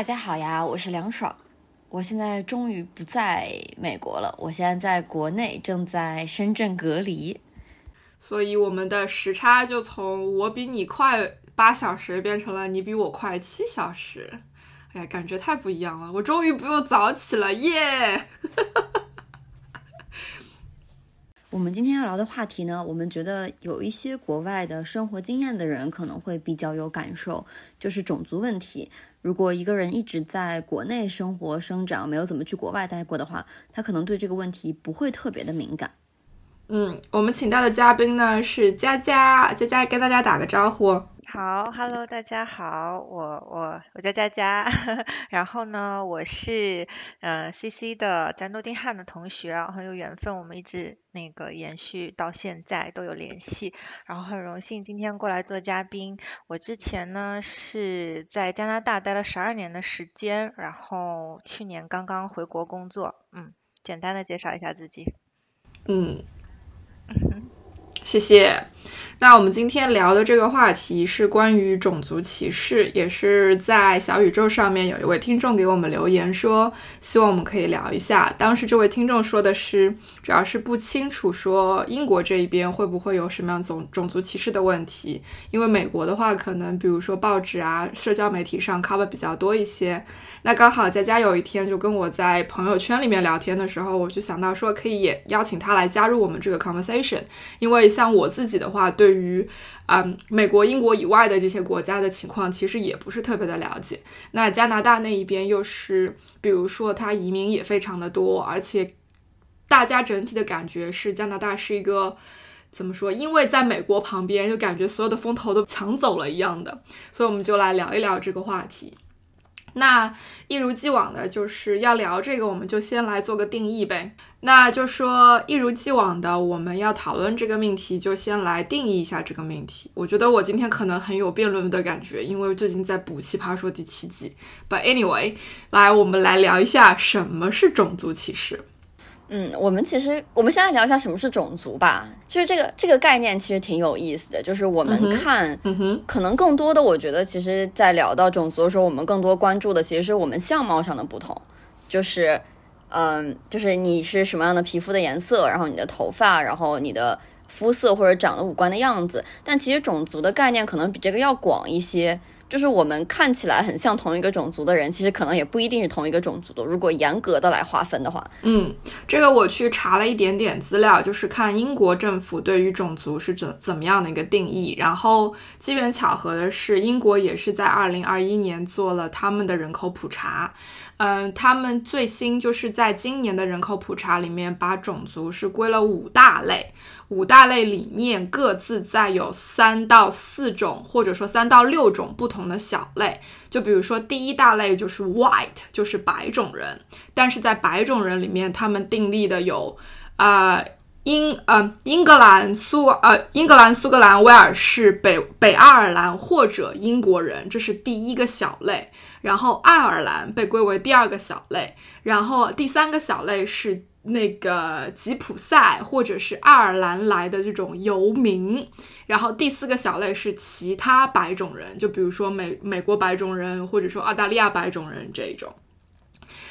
大家好呀，我是梁爽。我现在终于不在美国了，我现在在国内，正在深圳隔离。所以我们的时差就从我比你快八小时变成了你比我快七小时。哎呀，感觉太不一样了！我终于不用早起了，耶！我们今天要聊的话题呢，我们觉得有一些国外的生活经验的人可能会比较有感受，就是种族问题。如果一个人一直在国内生活生长，没有怎么去国外待过的话，他可能对这个问题不会特别的敏感。嗯，我们请到的嘉宾呢是佳佳，佳佳跟大家打个招呼。好，Hello，大家好，我我我叫佳佳，然后呢，我是呃 CC 的在诺丁汉的同学，很有缘分，我们一直那个延续到现在都有联系，然后很荣幸今天过来做嘉宾。我之前呢是在加拿大待了十二年的时间，然后去年刚刚回国工作，嗯，简单的介绍一下自己，嗯，谢谢。那我们今天聊的这个话题是关于种族歧视，也是在小宇宙上面有一位听众给我们留言说，希望我们可以聊一下。当时这位听众说的是，主要是不清楚说英国这一边会不会有什么样种种族歧视的问题，因为美国的话，可能比如说报纸啊、社交媒体上 cover 比较多一些。那刚好佳佳有一天就跟我在朋友圈里面聊天的时候，我就想到说可以也邀请他来加入我们这个 conversation，因为像我自己的话，对于嗯美国、英国以外的这些国家的情况，其实也不是特别的了解。那加拿大那一边又是，比如说他移民也非常的多，而且大家整体的感觉是加拿大是一个怎么说？因为在美国旁边，就感觉所有的风头都抢走了一样的，所以我们就来聊一聊这个话题。那一如既往的，就是要聊这个，我们就先来做个定义呗。那就说一如既往的，我们要讨论这个命题，就先来定义一下这个命题。我觉得我今天可能很有辩论的感觉，因为最近在补《奇葩说》第七季。But anyway，来，我们来聊一下什么是种族歧视。嗯，我们其实我们现在聊一下什么是种族吧。就是这个这个概念其实挺有意思的。就是我们看，嗯哼，可能更多的，我觉得其实，在聊到种族的时候，我们更多关注的其实是我们相貌上的不同。就是，嗯，就是你是什么样的皮肤的颜色，然后你的头发，然后你的肤色或者长的五官的样子。但其实种族的概念可能比这个要广一些。就是我们看起来很像同一个种族的人，其实可能也不一定是同一个种族的。如果严格的来划分的话，嗯，这个我去查了一点点资料，就是看英国政府对于种族是怎怎么样的一个定义。然后机缘巧合的是，英国也是在二零二一年做了他们的人口普查。嗯，他们最新就是在今年的人口普查里面，把种族是归了五大类。五大类里面各自再有三到四种，或者说三到六种不同的小类。就比如说第一大类就是 white，就是白种人。但是在白种人里面，他们定立的有啊英呃英格兰苏呃英格兰苏格兰威尔士北北爱尔兰或者英国人，这是第一个小类。然后爱尔兰被归为第二个小类。然后第三个小类是。那个吉普赛或者是爱尔兰来的这种游民，然后第四个小类是其他白种人，就比如说美美国白种人或者说澳大利亚白种人这一种。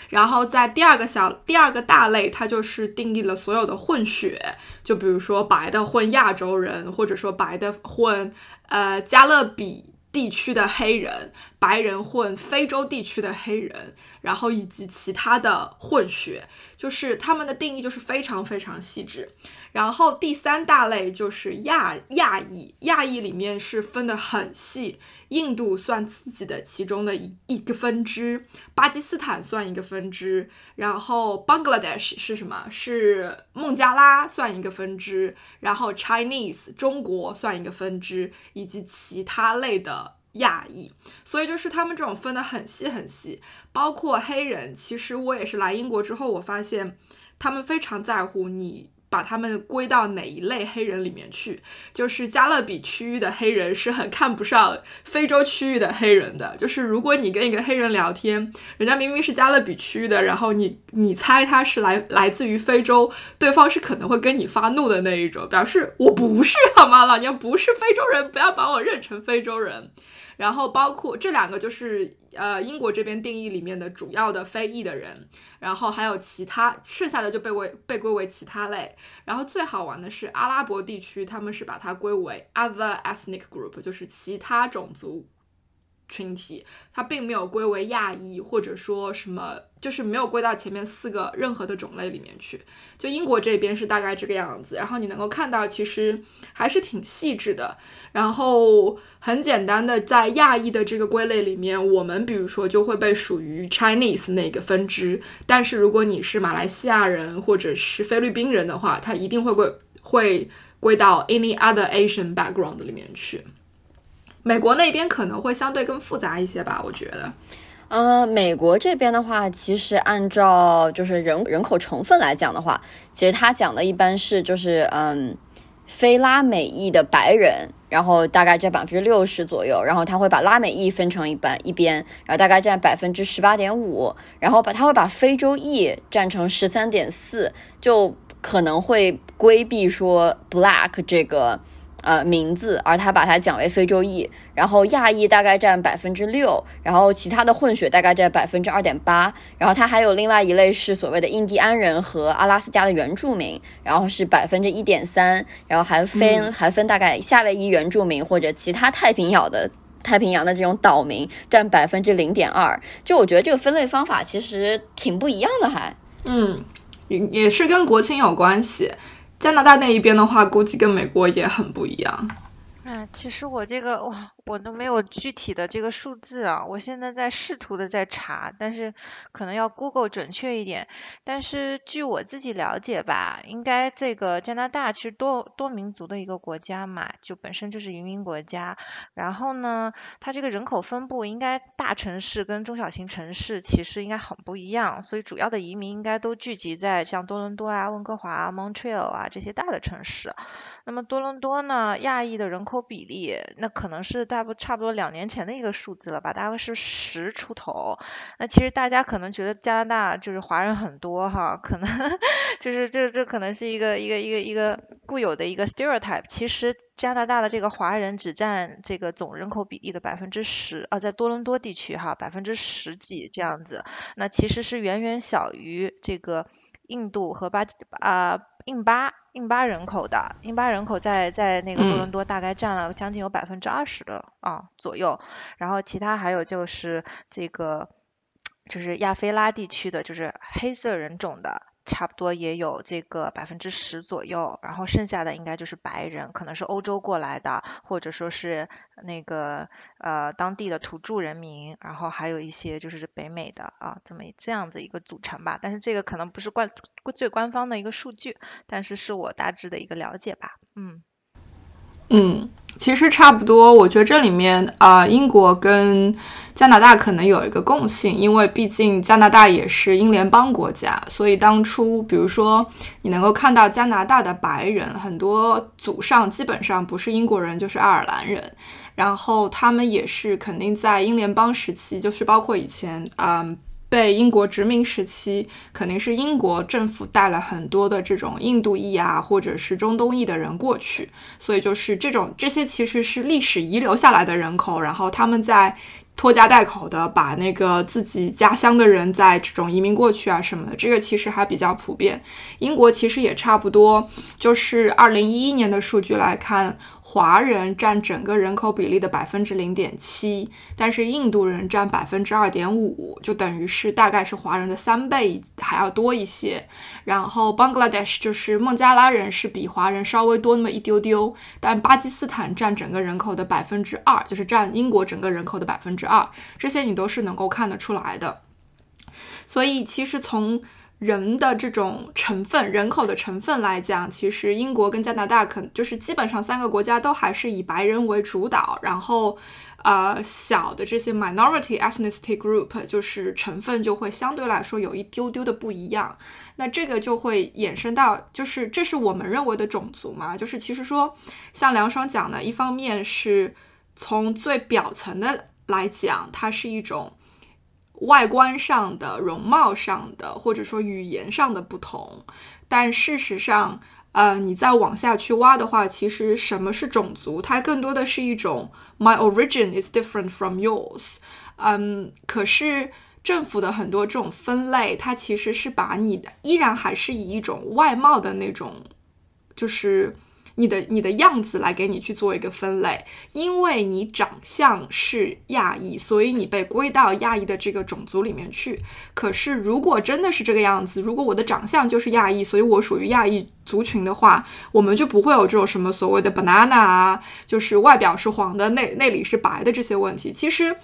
然后在第二个小第二个大类，它就是定义了所有的混血，就比如说白的混亚洲人，或者说白的混呃加勒比。地区的黑人、白人混非洲地区的黑人，然后以及其他的混血，就是他们的定义就是非常非常细致。然后第三大类就是亚亚裔，亚裔里面是分的很细，印度算自己的其中的一一个分支，巴基斯坦算一个分支，然后 Bangladesh 是什么？是孟加拉算一个分支，然后 Chinese 中国算一个分支，以及其他类的亚裔，所以就是他们这种分得很细很细，包括黑人。其实我也是来英国之后，我发现他们非常在乎你。把他们归到哪一类黑人里面去？就是加勒比区域的黑人是很看不上非洲区域的黑人的。就是如果你跟一个黑人聊天，人家明明是加勒比区域的，然后你你猜他是来来自于非洲，对方是可能会跟你发怒的那一种，表示我不是好吗？老娘不是非洲人，不要把我认成非洲人。然后包括这两个就是呃英国这边定义里面的主要的非裔的人，然后还有其他剩下的就被为被归为其他类。然后最好玩的是阿拉伯地区，他们是把它归为 other ethnic group，就是其他种族。群体，它并没有归为亚裔，或者说什么，就是没有归到前面四个任何的种类里面去。就英国这边是大概这个样子，然后你能够看到，其实还是挺细致的。然后很简单的，在亚裔的这个归类里面，我们比如说就会被属于 Chinese 那个分支。但是如果你是马来西亚人或者是菲律宾人的话，它一定会归会归到 any other Asian background 里面去。美国那边可能会相对更复杂一些吧，我觉得。呃，美国这边的话，其实按照就是人人口成分来讲的话，其实他讲的一般是就是嗯，非拉美裔的白人，然后大概占百分之六十左右，然后他会把拉美裔分成一半一边，然后大概占百分之十八点五，然后把他会把非洲裔占成十三点四，就可能会规避说 black 这个。呃，名字，而他把它讲为非洲裔，然后亚裔大概占百分之六，然后其他的混血大概占百分之二点八，然后他还有另外一类是所谓的印第安人和阿拉斯加的原住民，然后是百分之一点三，然后还分还分大概夏威夷原住民或者其他太平洋的太平洋的这种岛民占百分之零点二，就我觉得这个分类方法其实挺不一样的，还嗯，也也是跟国情有关系。加拿大那一边的话，估计跟美国也很不一样。嗯，其实我这个我我都没有具体的这个数字啊，我现在在试图的在查，但是可能要 Google 准确一点。但是据我自己了解吧，应该这个加拿大其实多多民族的一个国家嘛，就本身就是移民国家。然后呢，它这个人口分布应该大城市跟中小型城市其实应该很不一样，所以主要的移民应该都聚集在像多伦多啊、温哥华啊、Montreal 啊这些大的城市。那么多伦多呢，亚裔的人口比例，那可能是大差不差不多两年前的一个数字了吧，大概是十出头。那其实大家可能觉得加拿大就是华人很多哈，可能 就是这这可能是一个一个一个一个固有的一个 stereotype。其实加拿大的这个华人只占这个总人口比例的百分之十啊，在多伦多地区哈，百分之十几这样子。那其实是远远小于这个印度和巴基啊印巴。印巴人口的，印巴人口在在那个多伦多大概占了将近有百分之二十的啊左右，然后其他还有就是这个就是亚非拉地区的，就是黑色人种的。差不多也有这个百分之十左右，然后剩下的应该就是白人，可能是欧洲过来的，或者说是那个呃当地的土著人民，然后还有一些就是北美的啊，这么这样子一个组成吧。但是这个可能不是官最官方的一个数据，但是是我大致的一个了解吧。嗯嗯。其实差不多，我觉得这里面啊，英国跟加拿大可能有一个共性，因为毕竟加拿大也是英联邦国家，所以当初比如说你能够看到加拿大的白人很多祖上基本上不是英国人就是爱尔兰人，然后他们也是肯定在英联邦时期，就是包括以前啊。被英国殖民时期，肯定是英国政府带了很多的这种印度裔啊，或者是中东裔的人过去，所以就是这种这些其实是历史遗留下来的人口，然后他们在拖家带口的把那个自己家乡的人在这种移民过去啊什么的，这个其实还比较普遍。英国其实也差不多，就是二零一一年的数据来看。华人占整个人口比例的百分之零点七，但是印度人占百分之二点五，就等于是大概是华人的三倍还要多一些。然后 Bangladesh 就是孟加拉人是比华人稍微多那么一丢丢，但巴基斯坦占整个人口的百分之二，就是占英国整个人口的百分之二，这些你都是能够看得出来的。所以其实从人的这种成分，人口的成分来讲，其实英国跟加拿大可就是基本上三个国家都还是以白人为主导，然后，呃，小的这些 minority ethnicity group 就是成分就会相对来说有一丢丢的不一样。那这个就会衍生到，就是这是我们认为的种族嘛？就是其实说，像梁爽讲的，一方面是从最表层的来讲，它是一种。外观上的、容貌上的，或者说语言上的不同，但事实上，呃，你再往下去挖的话，其实什么是种族？它更多的是一种 my origin is different from yours。嗯，可是政府的很多这种分类，它其实是把你的依然还是以一种外貌的那种，就是。你的你的样子来给你去做一个分类，因为你长相是亚裔，所以你被归到亚裔的这个种族里面去。可是如果真的是这个样子，如果我的长相就是亚裔，所以我属于亚裔族群的话，我们就不会有这种什么所谓的 banana 啊，就是外表是黄的，内内里是白的这些问题。其实，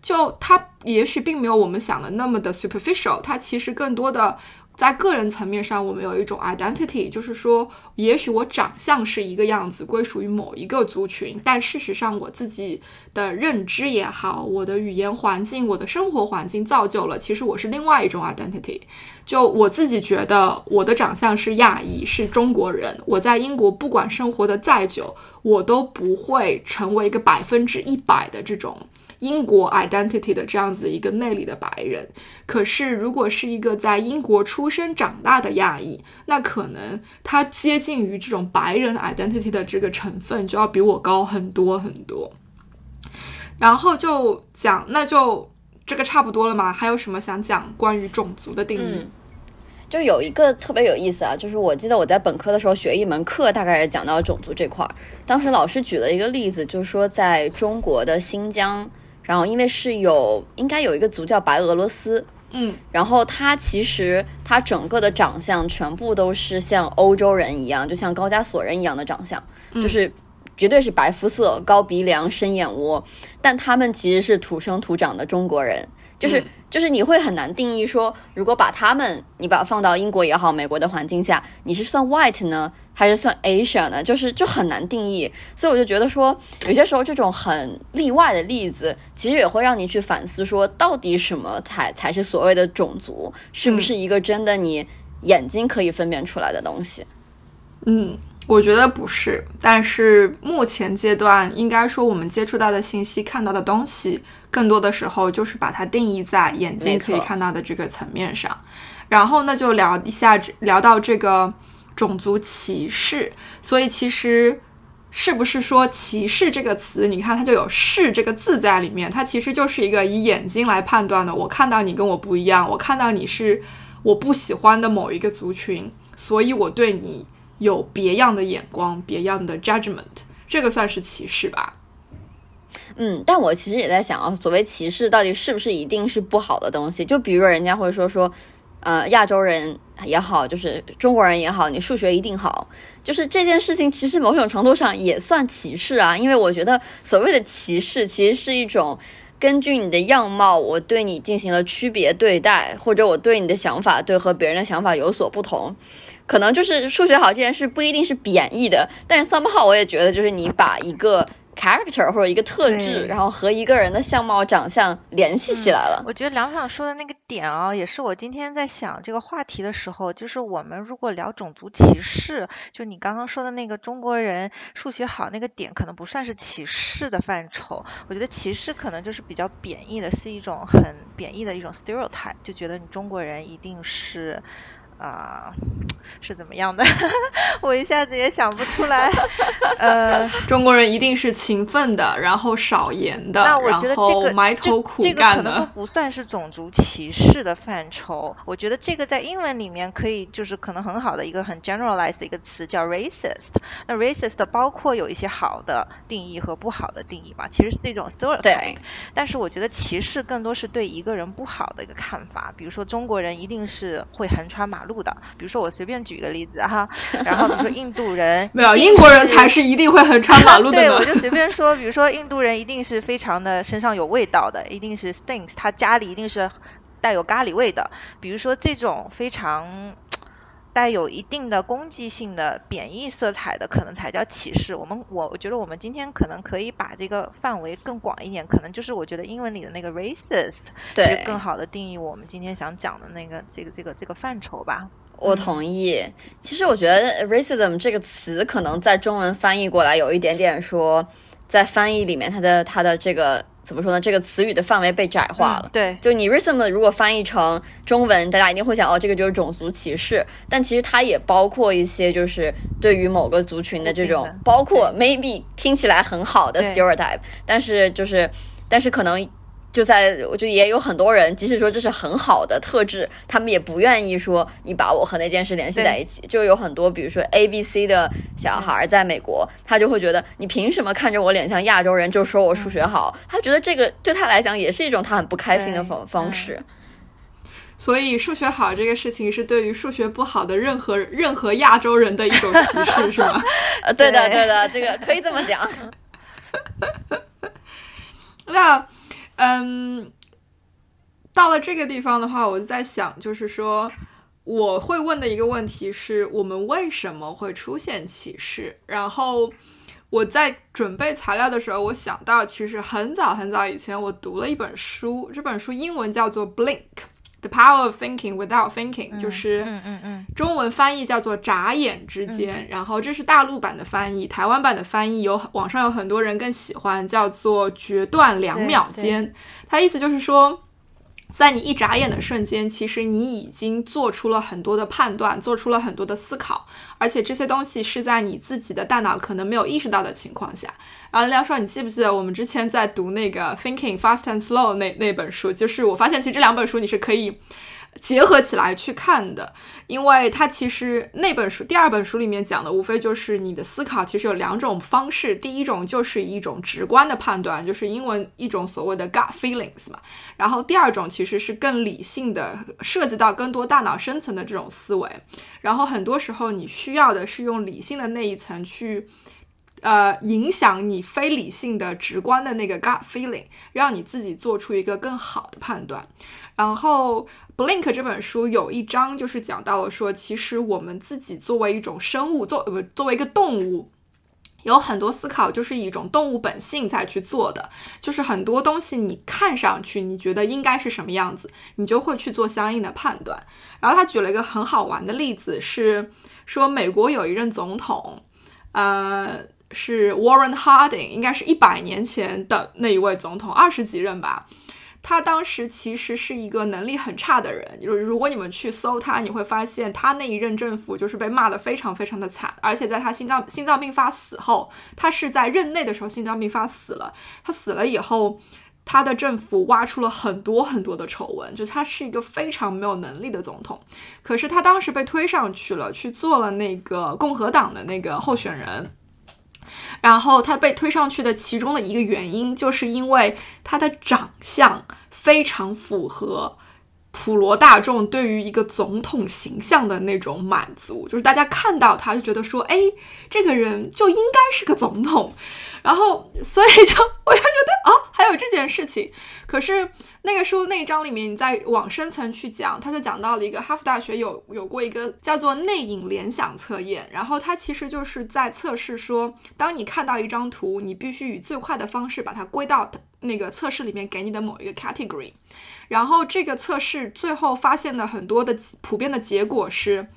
就它也许并没有我们想的那么的 superficial，它其实更多的。在个人层面上，我们有一种 identity，就是说，也许我长相是一个样子，归属于某一个族群，但事实上，我自己的认知也好，我的语言环境、我的生活环境造就了，其实我是另外一种 identity。就我自己觉得，我的长相是亚裔，是中国人。我在英国不管生活的再久，我都不会成为一个百分之一百的这种。英国 identity 的这样子一个内里的白人，可是如果是一个在英国出生长大的亚裔，那可能他接近于这种白人 identity 的这个成分就要比我高很多很多。然后就讲，那就这个差不多了吗？还有什么想讲关于种族的定义？就有一个特别有意思啊，就是我记得我在本科的时候学一门课，大概是讲到种族这块儿，当时老师举了一个例子，就是说在中国的新疆。然后，因为是有应该有一个族叫白俄罗斯，嗯，然后他其实他整个的长相全部都是像欧洲人一样，就像高加索人一样的长相，就是绝对是白肤色、高鼻梁、深眼窝，但他们其实是土生土长的中国人，就是就是你会很难定义说，如果把他们你把放到英国也好、美国的环境下，你是算 white 呢？还是算 Asia 呢，就是就很难定义，所以我就觉得说，有些时候这种很例外的例子，其实也会让你去反思，说到底什么才才是所谓的种族，是不是一个真的你眼睛可以分辨出来的东西？嗯，我觉得不是，但是目前阶段应该说，我们接触到的信息、看到的东西，更多的时候就是把它定义在眼睛可以看到的这个层面上。然后呢就聊一下，聊到这个。种族歧视，所以其实是不是说歧视这个词？你看它就有“视”这个字在里面，它其实就是一个以眼睛来判断的。我看到你跟我不一样，我看到你是我不喜欢的某一个族群，所以我对你有别样的眼光、别样的 judgment，这个算是歧视吧？嗯，但我其实也在想啊，所谓歧视到底是不是一定是不好的东西？就比如人家会说说。呃，亚洲人也好，就是中国人也好，你数学一定好，就是这件事情，其实某种程度上也算歧视啊。因为我觉得所谓的歧视，其实是一种根据你的样貌，我对你进行了区别对待，或者我对你的想法对和别人的想法有所不同。可能就是数学好这件事不一定是贬义的，但是 somehow 我也觉得，就是你把一个。character 或者一个特质，然后和一个人的相貌、长相联系起来了。我觉得梁爽说的那个点啊，也是我今天在想这个话题的时候，就是我们如果聊种族歧视，就你刚刚说的那个中国人数学好那个点，可能不算是歧视的范畴。我觉得歧视可能就是比较贬义的，是一种很贬义的一种 stereotype，就觉得你中国人一定是。啊，是怎么样的？我一下子也想不出来。呃，中国人一定是勤奋的，然后少言的，然后埋头苦干的。这个可能都不算是种族歧视的范畴。我觉得这个在英文里面可以，就是可能很好的一个很 generalized 的一个词叫 racist。那 racist 包括有一些好的定义和不好的定义嘛，其实是一种 stereotype。对。但是我觉得歧视更多是对一个人不好的一个看法，比如说中国人一定是会横穿马。路的，比如说我随便举个例子哈，然后比如说印度人，没有英国人才是一定会横穿马路的。对，我就随便说，比如说印度人一定是非常的身上有味道的，一定是 stinks，他家里一定是带有咖喱味的，比如说这种非常。带有一定的攻击性的贬义色彩的，可能才叫歧视。我们我我觉得我们今天可能可以把这个范围更广一点，可能就是我觉得英文里的那个 racist，对，更好的定义我们今天想讲的那个这个这个这个范畴吧。我同意。其实我觉得 racism 这个词可能在中文翻译过来有一点点说，在翻译里面它的它的这个。怎么说呢？这个词语的范围被窄化了。对，就你 racism 如果翻译成中文，大家一定会想，哦，这个就是种族歧视。但其实它也包括一些，就是对于某个族群的这种，包括 maybe 听起来很好的 stereotype，但是就是，但是可能。就在，我觉得也有很多人，即使说这是很好的特质，他们也不愿意说你把我和那件事联系在一起。就有很多，比如说 A、B、C 的小孩在美国，他就会觉得你凭什么看着我脸像亚洲人就说我数学好？他觉得这个对他来讲也是一种他很不开心的方方式。所以数学好这个事情是对于数学不好的任何任何亚洲人的一种歧视，是吗？呃，对的，对的，这个可以这么讲。那。嗯，到了这个地方的话，我就在想，就是说，我会问的一个问题是我们为什么会出现歧视？然后我在准备材料的时候，我想到，其实很早很早以前，我读了一本书，这本书英文叫做《Blink》。The power of thinking without thinking，就是中文翻译叫做“眨眼之间”。然后这是大陆版的翻译，台湾版的翻译有网上有很多人更喜欢叫做“决断两秒间”。它意思就是说。在你一眨眼的瞬间，其实你已经做出了很多的判断，做出了很多的思考，而且这些东西是在你自己的大脑可能没有意识到的情况下。然后梁少，你记不记得我们之前在读那个《Thinking Fast and Slow》那那本书？就是我发现其实这两本书你是可以。结合起来去看的，因为它其实那本书第二本书里面讲的，无非就是你的思考其实有两种方式，第一种就是一种直观的判断，就是英文一种所谓的 gut feelings 嘛，然后第二种其实是更理性的，涉及到更多大脑深层的这种思维，然后很多时候你需要的是用理性的那一层去。呃，影响你非理性的直观的那个 gut feeling，让你自己做出一个更好的判断。然后《Blink》这本书有一章就是讲到了说，其实我们自己作为一种生物，作不作为一个动物，有很多思考就是以一种动物本性在去做的，就是很多东西你看上去你觉得应该是什么样子，你就会去做相应的判断。然后他举了一个很好玩的例子，是说美国有一任总统，呃。是 Warren Harding，应该是一百年前的那一位总统，二十几任吧。他当时其实是一个能力很差的人，就是如果你们去搜他，你会发现他那一任政府就是被骂得非常非常的惨。而且在他心脏心脏病发死后，他是在任内的时候心脏病发死了。他死了以后，他的政府挖出了很多很多的丑闻，就他是一个非常没有能力的总统。可是他当时被推上去了，去做了那个共和党的那个候选人。然后他被推上去的其中的一个原因，就是因为他的长相非常符合普罗大众对于一个总统形象的那种满足，就是大家看到他就觉得说，哎，这个人就应该是个总统。然后，所以就我就觉得啊，还有这件事情。可是那个书那一章里面，你再往深层去讲，他就讲到了一个哈佛大学有有过一个叫做内隐联想测验，然后它其实就是在测试说，当你看到一张图，你必须以最快的方式把它归到那个测试里面给你的某一个 category。然后这个测试最后发现的很多的普遍的结果是，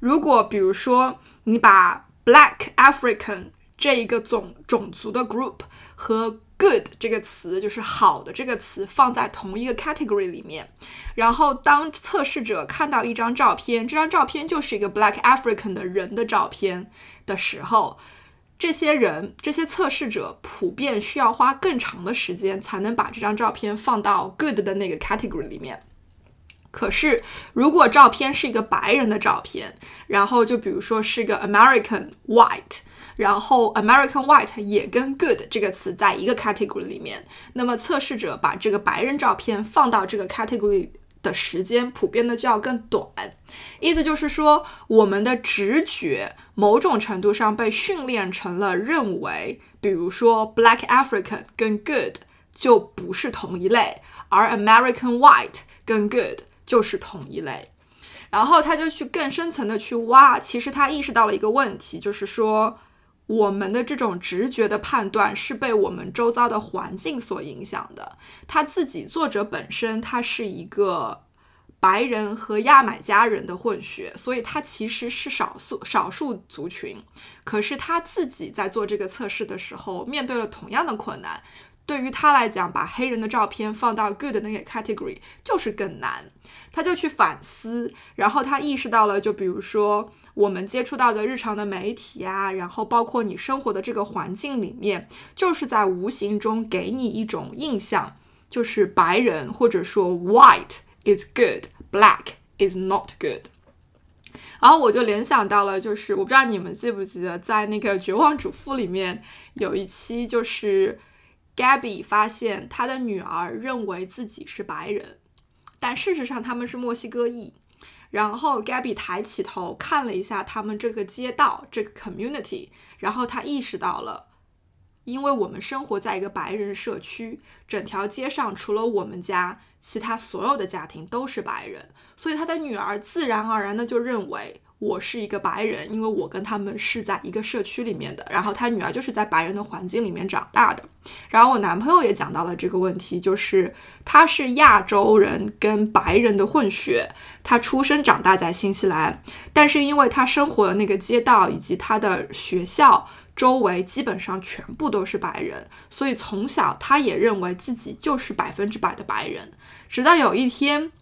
如果比如说你把 Black African 这一个种种族的 group 和 good 这个词，就是好的这个词，放在同一个 category 里面，然后当测试者看到一张照片，这张照片就是一个 black African 的人的照片的时候，这些人这些测试者普遍需要花更长的时间才能把这张照片放到 good 的那个 category 里面。可是如果照片是一个白人的照片，然后就比如说是个 American white。然后，American White 也跟 Good 这个词在一个 category 里面。那么，测试者把这个白人照片放到这个 category 的时间，普遍的就要更短。意思就是说，我们的直觉某种程度上被训练成了认为，比如说 Black African 跟 Good 就不是同一类，而 American White 跟 good 就是同一类。然后他就去更深层的去挖，其实他意识到了一个问题，就是说我们的这种直觉的判断是被我们周遭的环境所影响的。他自己作者本身他是一个白人和牙买加人的混血，所以他其实是少数少数族群。可是他自己在做这个测试的时候，面对了同样的困难。对于他来讲，把黑人的照片放到 good 那个 category 就是更难。他就去反思，然后他意识到了，就比如说我们接触到的日常的媒体啊，然后包括你生活的这个环境里面，就是在无形中给你一种印象，就是白人或者说 white is good，black is not good。然后我就联想到了，就是我不知道你们记不记得，在那个《绝望主妇》里面有一期，就是 Gabby 发现她的女儿认为自己是白人。但事实上他们是墨西哥裔，然后 Gabby 抬起头看了一下他们这个街道这个 community，然后他意识到了，因为我们生活在一个白人社区，整条街上除了我们家，其他所有的家庭都是白人，所以他的女儿自然而然的就认为。我是一个白人，因为我跟他们是在一个社区里面的。然后他女儿就是在白人的环境里面长大的。然后我男朋友也讲到了这个问题，就是他是亚洲人跟白人的混血，他出生长大在新西兰，但是因为他生活的那个街道以及他的学校周围基本上全部都是白人，所以从小他也认为自己就是百分之百的白人。直到有一天，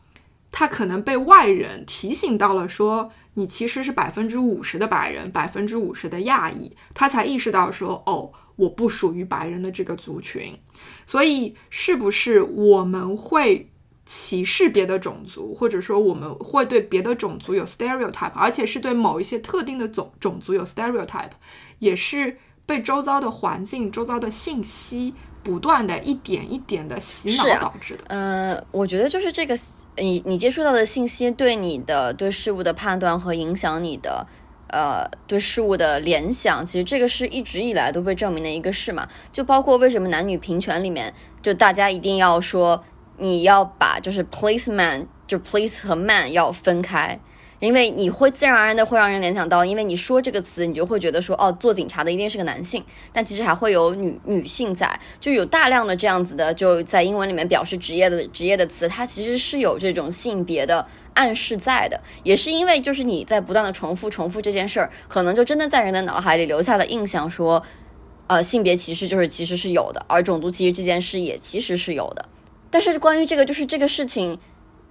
他可能被外人提醒到了，说。你其实是百分之五十的白人，百分之五十的亚裔，他才意识到说，哦，我不属于白人的这个族群。所以，是不是我们会歧视别的种族，或者说我们会对别的种族有 stereotype，而且是对某一些特定的种种族有 stereotype，也是被周遭的环境、周遭的信息。不断的一点一点的洗脑导致的。嗯，我觉得就是这个，你你接触到的信息对你的对事物的判断和影响你的，呃，对事物的联想，其实这个是一直以来都被证明的一个事嘛。就包括为什么男女平权里面，就大家一定要说你要把就是 policeman 就 police 和 man 要分开。因为你会自然而然的会让人联想到，因为你说这个词，你就会觉得说，哦，做警察的一定是个男性，但其实还会有女女性在，就有大量的这样子的，就在英文里面表示职业的职业的词，它其实是有这种性别的暗示在的，也是因为就是你在不断的重复重复这件事儿，可能就真的在人的脑海里留下了印象，说，呃，性别歧视就是其实是有的，而种族歧视这件事也其实是有的，但是关于这个就是这个事情。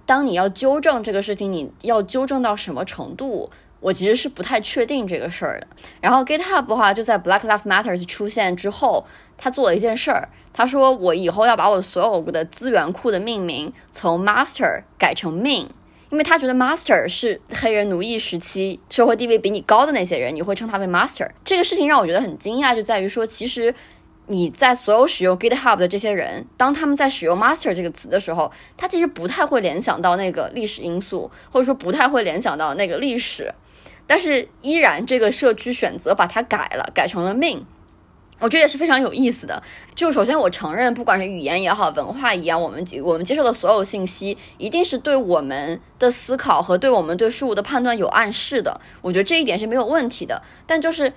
当你要纠正这个事情，你要纠正到什么程度？我其实是不太确定这个事儿的。然后 GitHub 的话，就在 Black Lives Matters 出现之后，他做了一件事儿，他说我以后要把我所有的资源库的命名从 Master 改成 Min，因为他觉得 Master 是黑人奴役时期社会地位比你高的那些人，你会称他为 Master。这个事情让我觉得很惊讶，就在于说其实。你在所有使用 GitHub 的这些人，当他们在使用 master 这个词的时候，他其实不太会联想到那个历史因素，或者说不太会联想到那个历史，但是依然这个社区选择把它改了，改成了 main，我觉得也是非常有意思的。就首先我承认，不管是语言也好，文化一样，我们我们接受的所有信息，一定是对我们的思考和对我们对事物的判断有暗示的。我觉得这一点是没有问题的，但就是。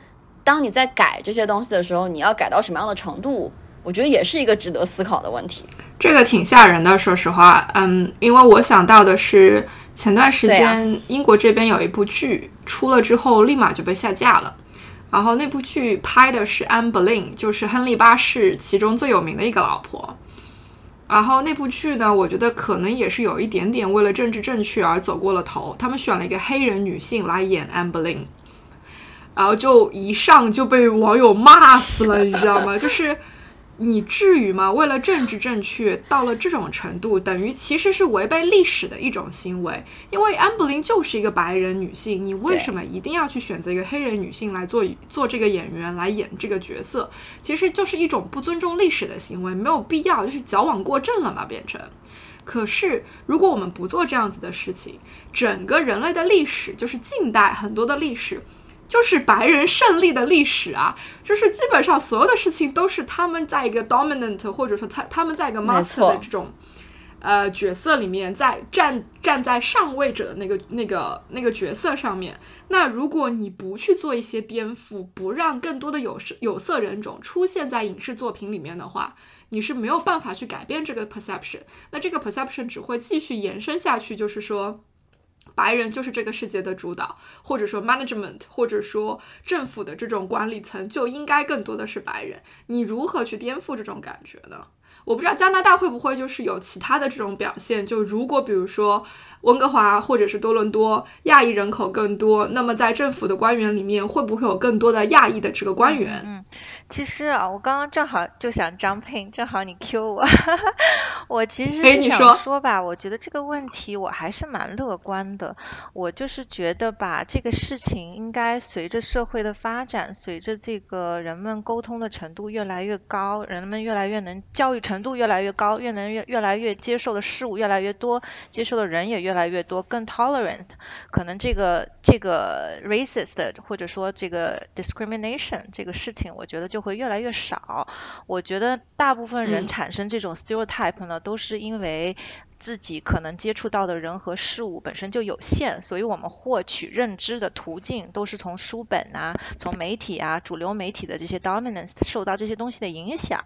当你在改这些东西的时候，你要改到什么样的程度？我觉得也是一个值得思考的问题。这个挺吓人的，说实话，嗯，因为我想到的是前段时间英国这边有一部剧出了之后，立马就被下架了。然后那部剧拍的是安·布林，就是亨利八世其中最有名的一个老婆。然后那部剧呢，我觉得可能也是有一点点为了政治正确而走过了头。他们选了一个黑人女性来演安·布林。然后就一上就被网友骂死了，你知道吗？就是你至于吗？为了政治正确到了这种程度，等于其实是违背历史的一种行为。因为安布林就是一个白人女性，你为什么一定要去选择一个黑人女性来做做这个演员来演这个角色？其实就是一种不尊重历史的行为，没有必要，就是矫枉过正了嘛，变成。可是如果我们不做这样子的事情，整个人类的历史，就是近代很多的历史。就是白人胜利的历史啊，就是基本上所有的事情都是他们在一个 dominant，或者说他他们在一个 master 的这种呃角色里面，在站站在上位者的那个那个那个角色上面。那如果你不去做一些颠覆，不让更多的有色有色人种出现在影视作品里面的话，你是没有办法去改变这个 perception。那这个 perception 只会继续延伸下去，就是说。白人就是这个世界的主导，或者说 management，或者说政府的这种管理层就应该更多的是白人。你如何去颠覆这种感觉呢？我不知道加拿大会不会就是有其他的这种表现。就如果比如说温哥华或者是多伦多亚裔人口更多，那么在政府的官员里面会不会有更多的亚裔的这个官员？嗯。其实啊，我刚刚正好就想张聘，正好你 Q 我，我其实是想说吧，我觉得这个问题我还是蛮乐观的。我就是觉得吧，这个事情应该随着社会的发展，随着这个人们沟通的程度越来越高，人们越来越能教育程度越来越高，越能越越来越接受的事物越来越多，接受的人也越来越多，更 tolerant，可能这个这个 racist 或者说这个 discrimination 这个事情，我觉得就。就会越来越少。我觉得大部分人产生这种 stereotype 呢，都是因为。自己可能接触到的人和事物本身就有限，所以我们获取认知的途径都是从书本啊、从媒体啊、主流媒体的这些 dominance 受到这些东西的影响。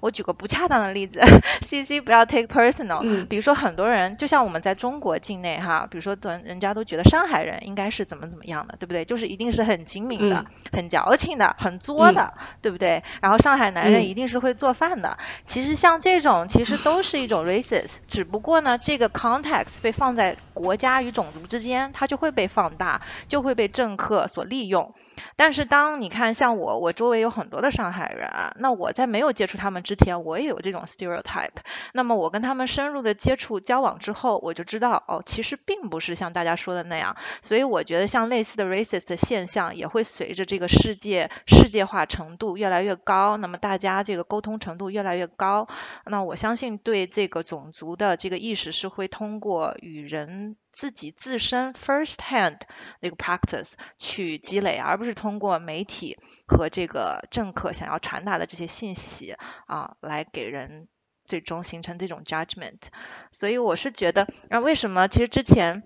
我举个不恰当的例子，C C 不要 take personal。嗯。比如说很多人，就像我们在中国境内哈，比如说人人家都觉得上海人应该是怎么怎么样的，对不对？就是一定是很精明的、很矫情的、很作的，对不对？然后上海男人一定是会做饭的。其实像这种，其实都是一种 racist，只不过。不过呢，这个 context 被放在国家与种族之间，它就会被放大，就会被政客所利用。但是当你看像我，我周围有很多的上海人，那我在没有接触他们之前，我也有这种 stereotype。那么我跟他们深入的接触交往之后，我就知道哦，其实并不是像大家说的那样。所以我觉得像类似的 racist 现象也会随着这个世界世界化程度越来越高，那么大家这个沟通程度越来越高，那我相信对这个种族的这个。意识是会通过与人自己自身 first hand 那个 practice 去积累，而不是通过媒体和这个政客想要传达的这些信息啊，来给人最终形成这种 judgment。所以我是觉得，那为什么其实之前。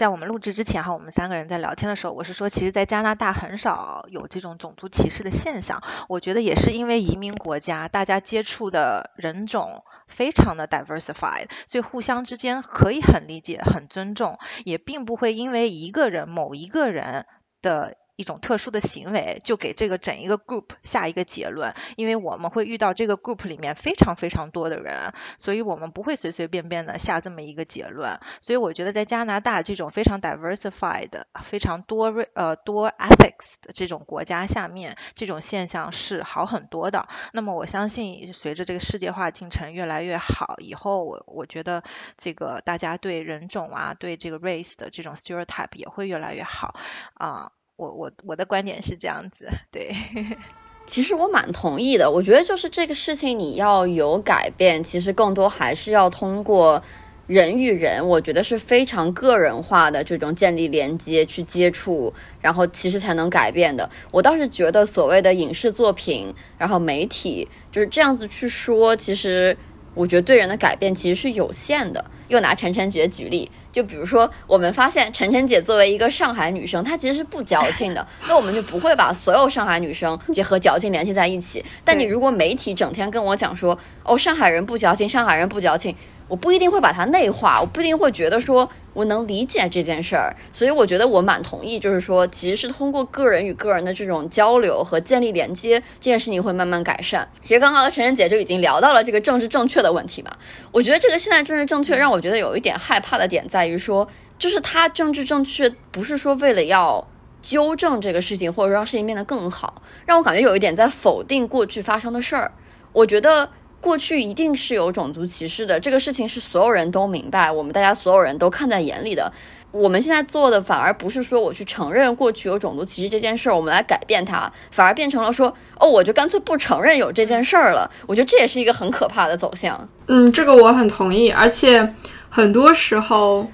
在我们录制之前哈，我们三个人在聊天的时候，我是说，其实，在加拿大很少有这种种族歧视的现象。我觉得也是因为移民国家，大家接触的人种非常的 diversified，所以互相之间可以很理解、很尊重，也并不会因为一个人、某一个人的。一种特殊的行为，就给这个整一个 group 下一个结论，因为我们会遇到这个 group 里面非常非常多的人，所以我们不会随随便便的下这么一个结论。所以我觉得在加拿大这种非常 diversified、非常多呃多 ethics 的这种国家下面，这种现象是好很多的。那么我相信，随着这个世界化进程越来越好，以后我我觉得这个大家对人种啊，对这个 race 的这种 stereotype 也会越来越好啊。我我我的观点是这样子，对，其实我蛮同意的。我觉得就是这个事情你要有改变，其实更多还是要通过人与人，我觉得是非常个人化的这种建立连接去接触，然后其实才能改变的。我倒是觉得所谓的影视作品，然后媒体就是这样子去说，其实我觉得对人的改变其实是有限的。又拿陈晨杰举例。就比如说，我们发现晨晨姐作为一个上海女生，她其实是不矫情的，那我们就不会把所有上海女生结合矫情联系在一起。但你如果媒体整天跟我讲说，哦，上海人不矫情，上海人不矫情。我不一定会把它内化，我不一定会觉得说我能理解这件事儿，所以我觉得我蛮同意，就是说其实是通过个人与个人的这种交流和建立连接，这件事情会慢慢改善。其实刚刚陈晨姐就已经聊到了这个政治正确的问题嘛，我觉得这个现在政治正确让我觉得有一点害怕的点在于说，就是它政治正确不是说为了要纠正这个事情或者让事情变得更好，让我感觉有一点在否定过去发生的事儿。我觉得。过去一定是有种族歧视的，这个事情是所有人都明白，我们大家所有人都看在眼里的。我们现在做的反而不是说我去承认过去有种族歧视这件事儿，我们来改变它，反而变成了说，哦，我就干脆不承认有这件事儿了。我觉得这也是一个很可怕的走向。嗯，这个我很同意，而且很多时候。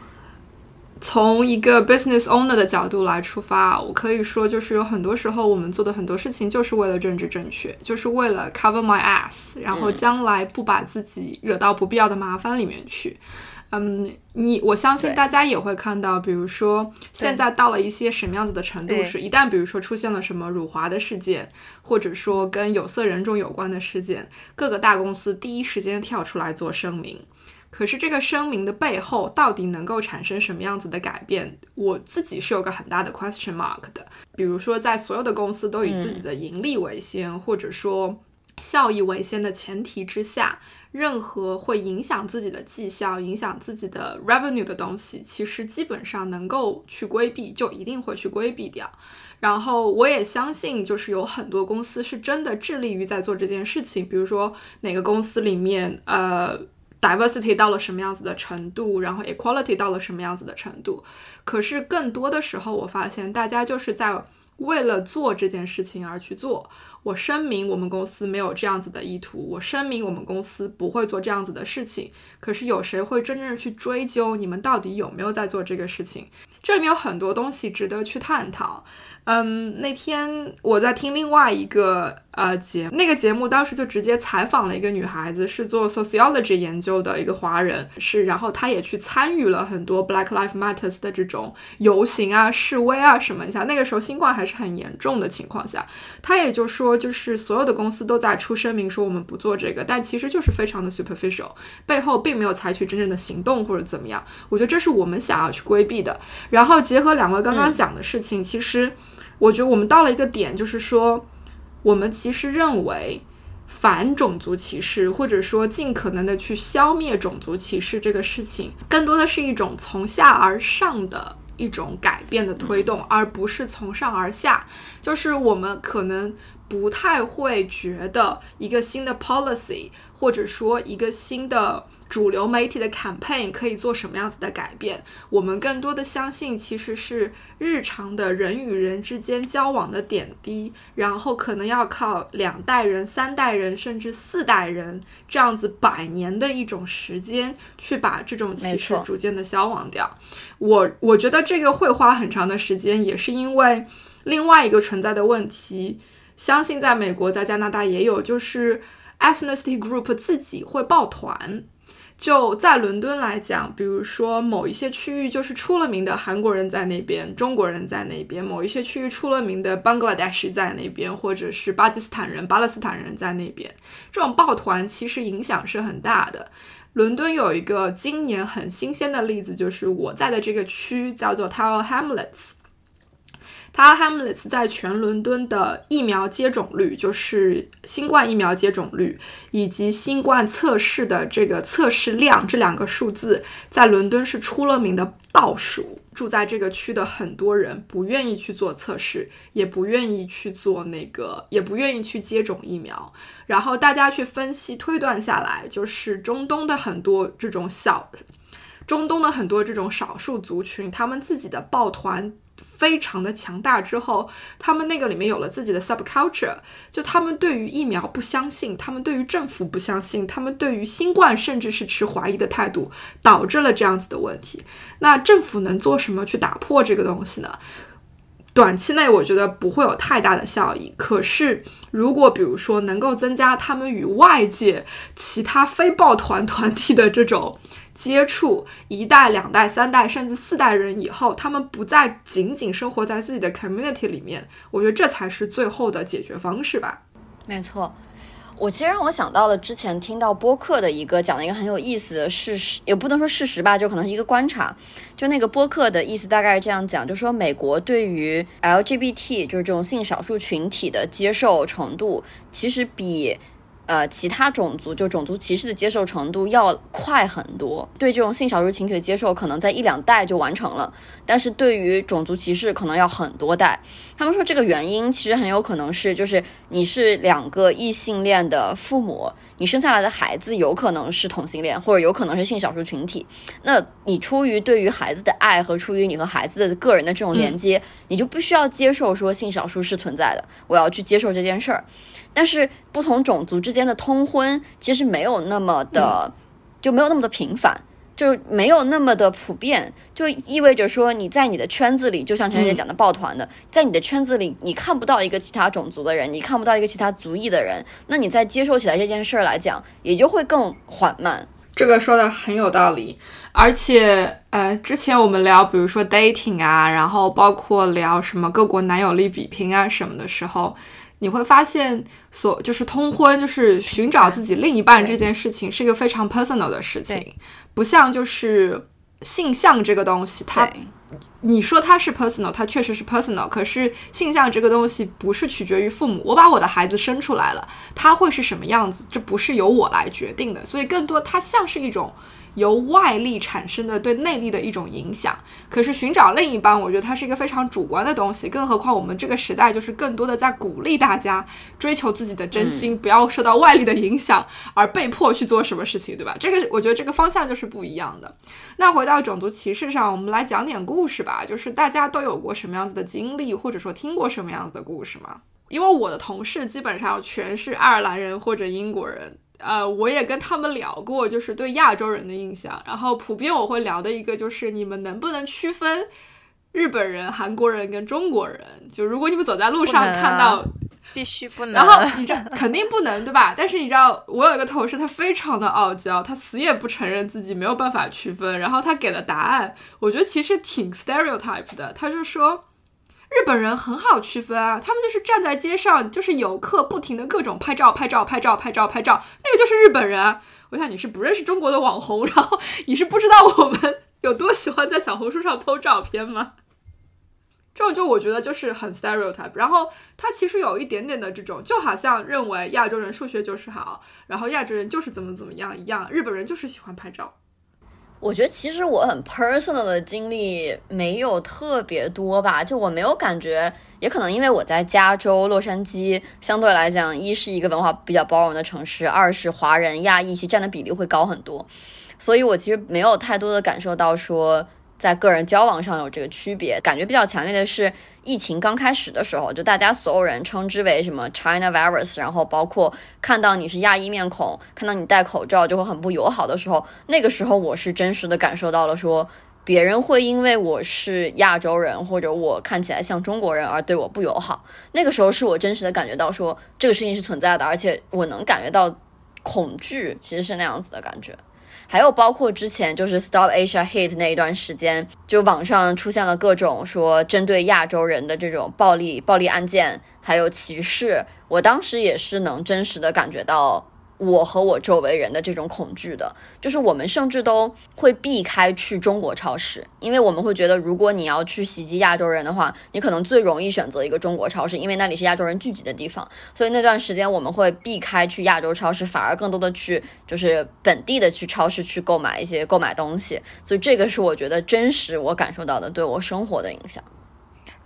从一个 business owner 的角度来出发，我可以说，就是有很多时候我们做的很多事情就是为了政治正确，就是为了 cover my ass，然后将来不把自己惹到不必要的麻烦里面去。嗯，你我相信大家也会看到，比如说现在到了一些什么样子的程度，是一旦比如说出现了什么辱华的事件，或者说跟有色人种有关的事件，各个大公司第一时间跳出来做声明。可是这个声明的背后到底能够产生什么样子的改变？我自己是有个很大的 question mark 的。比如说，在所有的公司都以自己的盈利为先，或者说效益为先的前提之下，任何会影响自己的绩效、影响自己的 revenue 的东西，其实基本上能够去规避，就一定会去规避掉。然后我也相信，就是有很多公司是真的致力于在做这件事情。比如说哪个公司里面，呃。Diversity 到了什么样子的程度，然后 equality 到了什么样子的程度，可是更多的时候，我发现大家就是在为了做这件事情而去做。我声明，我们公司没有这样子的意图，我声明，我们公司不会做这样子的事情。可是有谁会真正去追究你们到底有没有在做这个事情？这里面有很多东西值得去探讨。嗯，那天我在听另外一个呃节，那个节目当时就直接采访了一个女孩子，是做 sociology 研究的一个华人，是，然后她也去参与了很多 Black Lives Matters 的这种游行啊、示威啊什么一下。那个时候新冠还是很严重的情况下，她也就说，就是所有的公司都在出声明说我们不做这个，但其实就是非常的 superficial，背后并没有采取真正的行动或者怎么样。我觉得这是我们想要去规避的。然后结合两位刚刚讲的事情，其实。我觉得我们到了一个点，就是说，我们其实认为反种族歧视，或者说尽可能的去消灭种族歧视这个事情，更多的是一种从下而上的一种改变的推动，而不是从上而下。就是我们可能不太会觉得一个新的 policy，或者说一个新的。主流媒体的 campaign 可以做什么样子的改变？我们更多的相信，其实是日常的人与人之间交往的点滴，然后可能要靠两代人、三代人，甚至四代人这样子百年的一种时间，去把这种歧视逐渐的消亡掉。我我觉得这个会花很长的时间，也是因为另外一个存在的问题，相信在美国、在加拿大也有，就是 ethnicity group 自己会抱团。就在伦敦来讲，比如说某一些区域就是出了名的韩国人在那边，中国人在那边；某一些区域出了名的 Bangladesh 在那边，或者是巴基斯坦人、巴勒斯坦人在那边。这种抱团其实影响是很大的。伦敦有一个今年很新鲜的例子，就是我在的这个区叫做 Tower Hamlets。他 Hamlets 在全伦敦的疫苗接种率，就是新冠疫苗接种率以及新冠测试的这个测试量这两个数字，在伦敦是出了名的倒数。住在这个区的很多人不愿意去做测试，也不愿意去做那个，也不愿意去接种疫苗。然后大家去分析推断下来，就是中东的很多这种小，中东的很多这种少数族群，他们自己的抱团。非常的强大之后，他们那个里面有了自己的 subculture，就他们对于疫苗不相信，他们对于政府不相信，他们对于新冠甚至是持怀疑的态度，导致了这样子的问题。那政府能做什么去打破这个东西呢？短期内我觉得不会有太大的效益。可是如果比如说能够增加他们与外界其他非抱团团体的这种。接触一代、两代、三代，甚至四代人以后，他们不再仅仅生活在自己的 community 里面，我觉得这才是最后的解决方式吧。没错，我其实让我想到了之前听到播客的一个讲的一个很有意思的事实，也不能说事实吧，就可能是一个观察。就那个播客的意思大概是这样讲，就说美国对于 LGBT 就是这种性少数群体的接受程度，其实比。呃，其他种族就种族歧视的接受程度要快很多，对这种性少数群体的接受可能在一两代就完成了，但是对于种族歧视可能要很多代。他们说这个原因其实很有可能是，就是你是两个异性恋的父母，你生下来的孩子有可能是同性恋，或者有可能是性少数群体，那你出于对于孩子的爱和出于你和孩子的个人的这种连接，你就必须要接受说性少数是存在的，我要去接受这件事儿。但是不同种族之间的通婚其实没有那么的，就没有那么的频繁。就没有那么的普遍，就意味着说你在你的圈子里，就像陈姐讲的抱团的，在你的圈子里，你看不到一个其他种族的人，你看不到一个其他族裔的人，那你在接受起来这件事儿来讲，也就会更缓慢。这个说的很有道理，而且呃，之前我们聊，比如说 dating 啊，然后包括聊什么各国男友力比拼啊什么的时候。你会发现，所就是通婚，就是寻找自己另一半这件事情，是一个非常 personal 的事情，不像就是性向这个东西，它，你说它是 personal，它确实是 personal，可是性向这个东西不是取决于父母，我把我的孩子生出来了，他会是什么样子，这不是由我来决定的，所以更多它像是一种。由外力产生的对内力的一种影响，可是寻找另一半，我觉得它是一个非常主观的东西。更何况我们这个时代就是更多的在鼓励大家追求自己的真心，不要受到外力的影响而被迫去做什么事情，对吧？这个我觉得这个方向就是不一样的。那回到种族歧视上，我们来讲点故事吧，就是大家都有过什么样子的经历，或者说听过什么样子的故事吗？因为我的同事基本上全是爱尔兰人或者英国人。呃，我也跟他们聊过，就是对亚洲人的印象。然后普遍我会聊的一个就是，你们能不能区分日本人、韩国人跟中国人？就如果你们走在路上看到，必须不能。然后你这肯定不能，对吧？但是你知道，我有一个同事，他非常的傲娇，他死也不承认自己没有办法区分。然后他给了答案，我觉得其实挺 stereotype 的。他就说。日本人很好区分啊，他们就是站在街上，就是游客不停的各种拍照、拍照、拍照、拍照、拍照，那个就是日本人。我想你是不认识中国的网红，然后你是不知道我们有多喜欢在小红书上 po 照片吗？这种就我觉得就是很 stereotype。然后他其实有一点点的这种，就好像认为亚洲人数学就是好，然后亚洲人就是怎么怎么样一样，日本人就是喜欢拍照。我觉得其实我很 personal 的经历没有特别多吧，就我没有感觉，也可能因为我在加州洛杉矶，相对来讲，一是一个文化比较包容的城市，二是华人亚裔其占的比例会高很多，所以我其实没有太多的感受到说。在个人交往上有这个区别，感觉比较强烈的是疫情刚开始的时候，就大家所有人称之为什么 China virus，然后包括看到你是亚裔面孔，看到你戴口罩就会很不友好的时候，那个时候我是真实的感受到了说别人会因为我是亚洲人或者我看起来像中国人而对我不友好，那个时候是我真实的感觉到说这个事情是存在的，而且我能感觉到恐惧，其实是那样子的感觉。还有包括之前就是 Stop Asia Hate 那一段时间，就网上出现了各种说针对亚洲人的这种暴力暴力案件，还有歧视，我当时也是能真实的感觉到。我和我周围人的这种恐惧的，就是我们甚至都会避开去中国超市，因为我们会觉得，如果你要去袭击亚洲人的话，你可能最容易选择一个中国超市，因为那里是亚洲人聚集的地方。所以那段时间我们会避开去亚洲超市，反而更多的去就是本地的去超市去购买一些购买东西。所以这个是我觉得真实我感受到的对我生活的影响。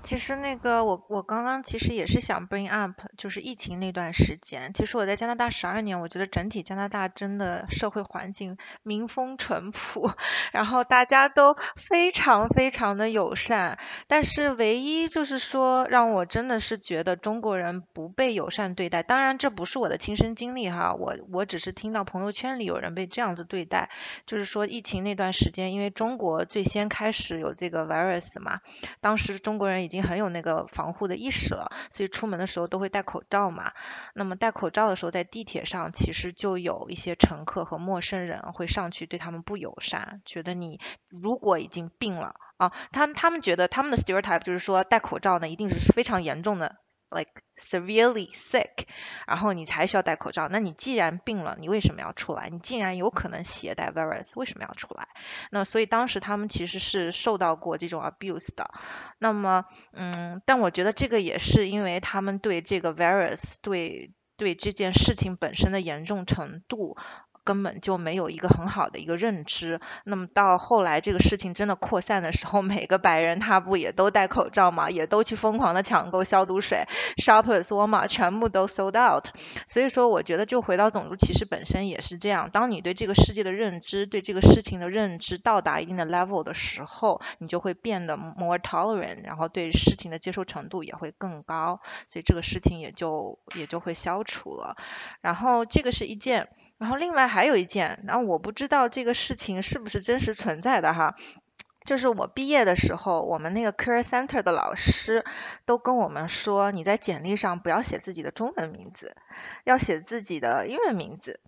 其实那个我我刚刚其实也是想 bring up，就是疫情那段时间。其实我在加拿大十二年，我觉得整体加拿大真的社会环境民风淳朴，然后大家都非常非常的友善。但是唯一就是说让我真的是觉得中国人不被友善对待。当然这不是我的亲身经历哈，我我只是听到朋友圈里有人被这样子对待。就是说疫情那段时间，因为中国最先开始有这个 virus 嘛，当时中国人已已经很有那个防护的意识了，所以出门的时候都会戴口罩嘛。那么戴口罩的时候，在地铁上其实就有一些乘客和陌生人会上去对他们不友善，觉得你如果已经病了啊，他们他们觉得他们的 stereotype 就是说戴口罩呢一定是非常严重的。Like severely sick，然后你才需要戴口罩。那你既然病了，你为什么要出来？你既然有可能携带 virus，为什么要出来？那所以当时他们其实是受到过这种 abuse 的。那么，嗯，但我觉得这个也是因为他们对这个 virus，对对这件事情本身的严重程度。根本就没有一个很好的一个认知。那么到后来这个事情真的扩散的时候，每个白人他不也都戴口罩嘛，也都去疯狂的抢购消毒水，Shoppers Walmart 全部都 sold out。所以说，我觉得就回到种族歧视本身也是这样。当你对这个世界的认知，对这个事情的认知到达一定的 level 的时候，你就会变得 more tolerant，然后对事情的接受程度也会更高，所以这个事情也就也就会消除了。然后这个是一件，然后另外还。还有一件，然后我不知道这个事情是不是真实存在的哈。就是我毕业的时候，我们那个 career center 的老师都跟我们说，你在简历上不要写自己的中文名字，要写自己的英文名字。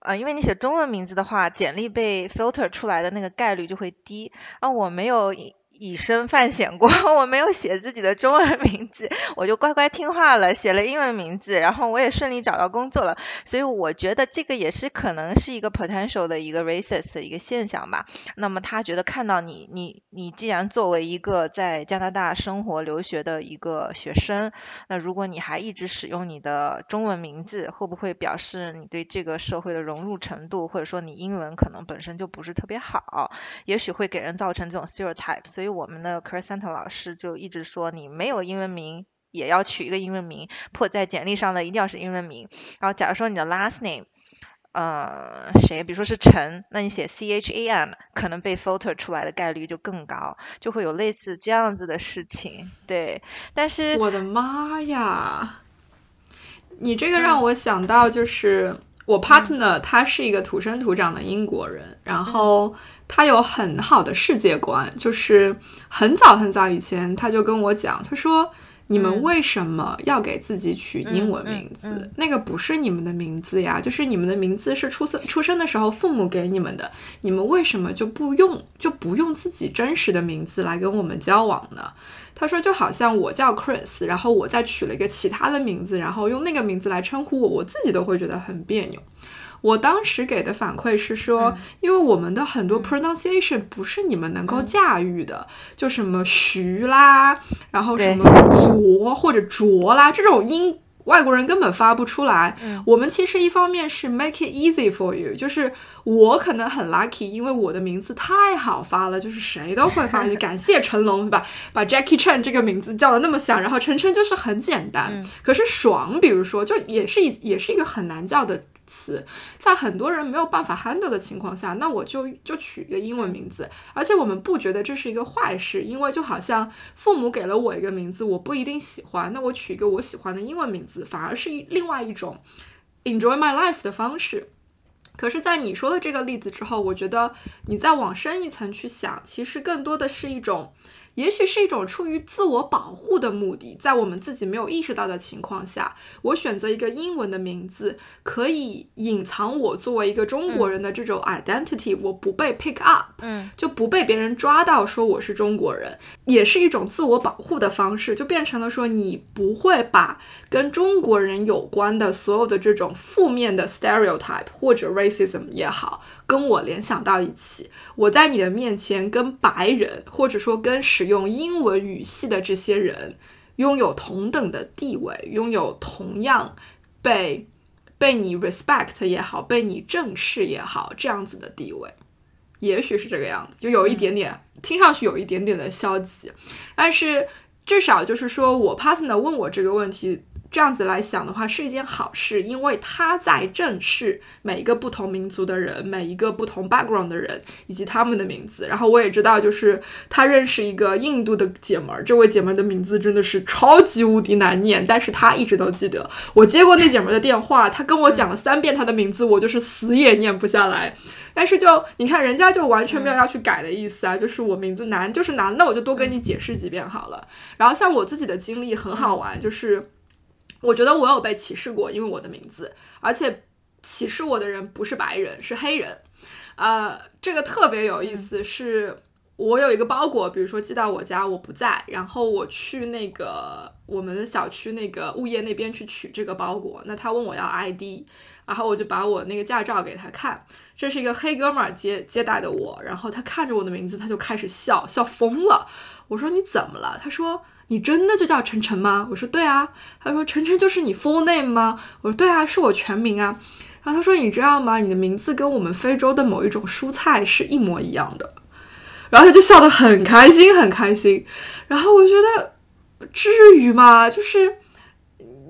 呃，因为你写中文名字的话，简历被 filter 出来的那个概率就会低。啊，我没有。以身犯险 过，我没有写自己的中文名字，我就乖乖听话了，写了英文名字，然后我也顺利找到工作了。所以我觉得这个也是可能是一个 potential 的一个 racist 的一个现象吧。那么他觉得看到你，你，你既然作为一个在加拿大生活留学的一个学生，那如果你还一直使用你的中文名字，会不会表示你对这个社会的融入程度，或者说你英文可能本身就不是特别好，也许会给人造成这种 stereotype。所以。我们的 c r i s a n t 老师就一直说，你没有英文名也要取一个英文名，破在简历上的一定要是英文名。然后，假如说你的 last name，呃，谁，比如说是陈，那你写 C H A N，可能被 filter 出来的概率就更高，就会有类似这样子的事情。对，但是我的妈呀，你这个让我想到，就是我 partner 他是一个土生土长的英国人，然后。他有很好的世界观，就是很早很早以前他就跟我讲，他说：“你们为什么要给自己取英文名字？那个不是你们的名字呀，就是你们的名字是出生出生的时候父母给你们的，你们为什么就不用就不用自己真实的名字来跟我们交往呢？”他说：“就好像我叫 Chris，然后我再取了一个其他的名字，然后用那个名字来称呼我，我自己都会觉得很别扭。”我当时给的反馈是说，因为我们的很多 pronunciation 不是你们能够驾驭的，就什么徐啦，然后什么卓或者卓啦这种音，外国人根本发不出来。我们其实一方面是 make it easy for you，就是我可能很 lucky，因为我的名字太好发了，就是谁都会发。就感谢成龙，对吧？把 Jackie Chan 这个名字叫的那么响，然后晨晨就是很简单。可是爽，比如说，就也是一也是一个很难叫的。词在很多人没有办法 handle 的情况下，那我就就取一个英文名字，而且我们不觉得这是一个坏事，因为就好像父母给了我一个名字，我不一定喜欢，那我取一个我喜欢的英文名字，反而是另外一种 enjoy my life 的方式。可是，在你说的这个例子之后，我觉得你再往深一层去想，其实更多的是一种。也许是一种出于自我保护的目的，在我们自己没有意识到的情况下，我选择一个英文的名字，可以隐藏我作为一个中国人的这种 identity，我不被 pick up，嗯，就不被别人抓到说我是中国人，也是一种自我保护的方式，就变成了说你不会把跟中国人有关的所有的这种负面的 stereotype 或者 racism 也好。跟我联想到一起，我在你的面前跟白人，或者说跟使用英文语系的这些人，拥有同等的地位，拥有同样被被你 respect 也好，被你正视也好，这样子的地位，也许是这个样子，就有一点点听上去有一点点的消极，但是至少就是说我 partner 问我这个问题。这样子来想的话，是一件好事，因为他在正视每一个不同民族的人，每一个不同 background 的人以及他们的名字。然后我也知道，就是他认识一个印度的姐们儿，这位姐们儿的名字真的是超级无敌难念，但是他一直都记得。我接过那姐们儿的电话，他跟我讲了三遍她的名字，我就是死也念不下来。但是就你看，人家就完全没有要去改的意思啊，就是我名字难就是难，那我就多跟你解释几遍好了。然后像我自己的经历很好玩，就是。我觉得我有被歧视过，因为我的名字，而且歧视我的人不是白人，是黑人。呃，这个特别有意思，是我有一个包裹，比如说寄到我家，我不在，然后我去那个我们小区那个物业那边去取这个包裹，那他问我要 ID，然后我就把我那个驾照给他看，这是一个黑哥们儿接接待的我，然后他看着我的名字，他就开始笑笑疯了。我说你怎么了？他说。你真的就叫晨晨吗？我说对啊。他说晨晨就是你 full name 吗？我说对啊，是我全名啊。然后他说你知道吗？你的名字跟我们非洲的某一种蔬菜是一模一样的。然后他就笑得很开心，很开心。然后我觉得至于吗？就是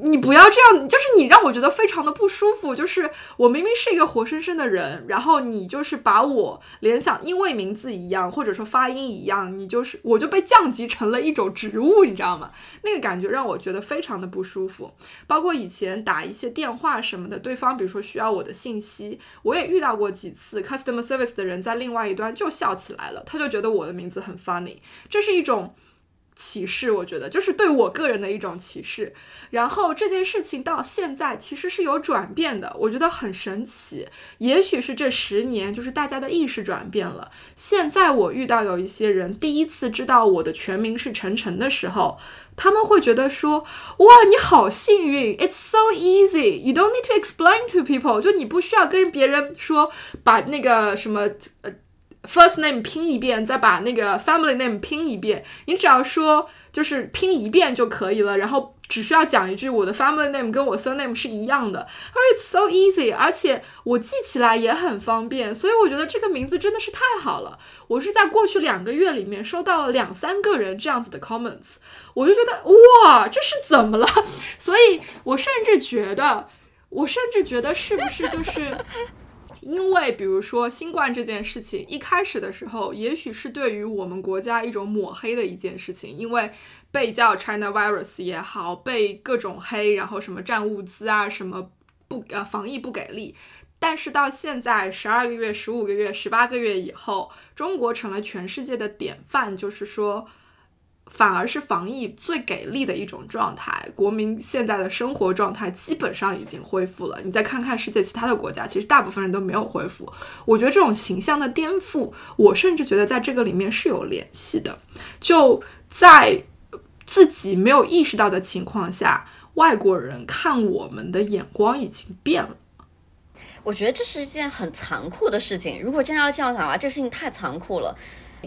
你不要这样，就是你让我觉得非常的不舒服。就是我明明是一个活生生的人，然后你就是把我联想，因为名字一样，或者说发音一样，你就是我就被降级成了一种植物，你知道吗？那个感觉让我觉得非常的不舒服。包括以前打一些电话什么的，对方比如说需要我的信息，我也遇到过几次 customer service 的人在另外一端就笑起来了，他就觉得我的名字很 funny，这是一种。歧视，我觉得就是对我个人的一种歧视。然后这件事情到现在其实是有转变的，我觉得很神奇。也许是这十年，就是大家的意识转变了。现在我遇到有一些人第一次知道我的全名是陈晨的时候，他们会觉得说：“哇，你好幸运！It's so easy, you don't need to explain to people。”就你不需要跟别人说把那个什么呃。First name 拼一遍，再把那个 family name 拼一遍，你只要说就是拼一遍就可以了，然后只需要讲一句我的 family name 跟我 surname 是一样的，而 it's so easy，而且我记起来也很方便，所以我觉得这个名字真的是太好了。我是在过去两个月里面收到了两三个人这样子的 comments，我就觉得哇，这是怎么了？所以我甚至觉得，我甚至觉得是不是就是。因为，比如说新冠这件事情，一开始的时候，也许是对于我们国家一种抹黑的一件事情，因为被叫 China virus 也好，被各种黑，然后什么占物资啊，什么不呃防疫不给力。但是到现在十二个月、十五个月、十八个月以后，中国成了全世界的典范，就是说。反而是防疫最给力的一种状态，国民现在的生活状态基本上已经恢复了。你再看看世界其他的国家，其实大部分人都没有恢复。我觉得这种形象的颠覆，我甚至觉得在这个里面是有联系的。就在自己没有意识到的情况下，外国人看我们的眼光已经变了。我觉得这是一件很残酷的事情。如果真的要这样想的话，这事情太残酷了。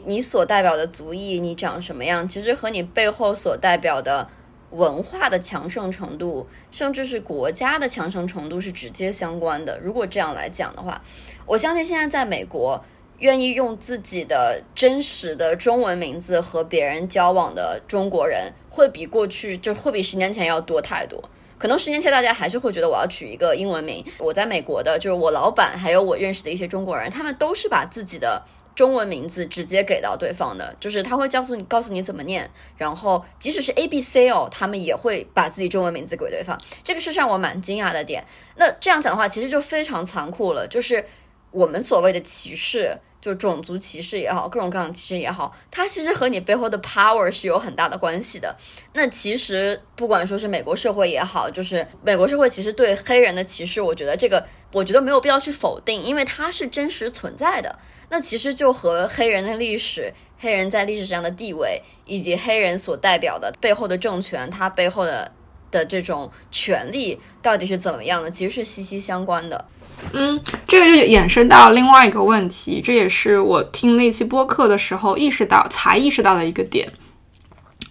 你所代表的族裔，你长什么样，其实和你背后所代表的文化的强盛程度，甚至是国家的强盛程度是直接相关的。如果这样来讲的话，我相信现在在美国，愿意用自己的真实的中文名字和别人交往的中国人，会比过去就会比十年前要多太多。可能十年前大家还是会觉得我要取一个英文名。我在美国的，就是我老板还有我认识的一些中国人，他们都是把自己的。中文名字直接给到对方的，就是他会告诉你，告诉你怎么念，然后即使是 A B C 哦，他们也会把自己中文名字给对方，这个是让我蛮惊讶的点。那这样讲的话，其实就非常残酷了，就是我们所谓的歧视。就种族歧视也好，各种各样歧视也好，它其实和你背后的 power 是有很大的关系的。那其实不管说是美国社会也好，就是美国社会其实对黑人的歧视，我觉得这个我觉得没有必要去否定，因为它是真实存在的。那其实就和黑人的历史、黑人在历史上的地位，以及黑人所代表的背后的政权，它背后的的这种权利到底是怎么样的，其实是息息相关的。嗯，这个就衍生到另外一个问题，这也是我听那期播客的时候意识到才意识到的一个点，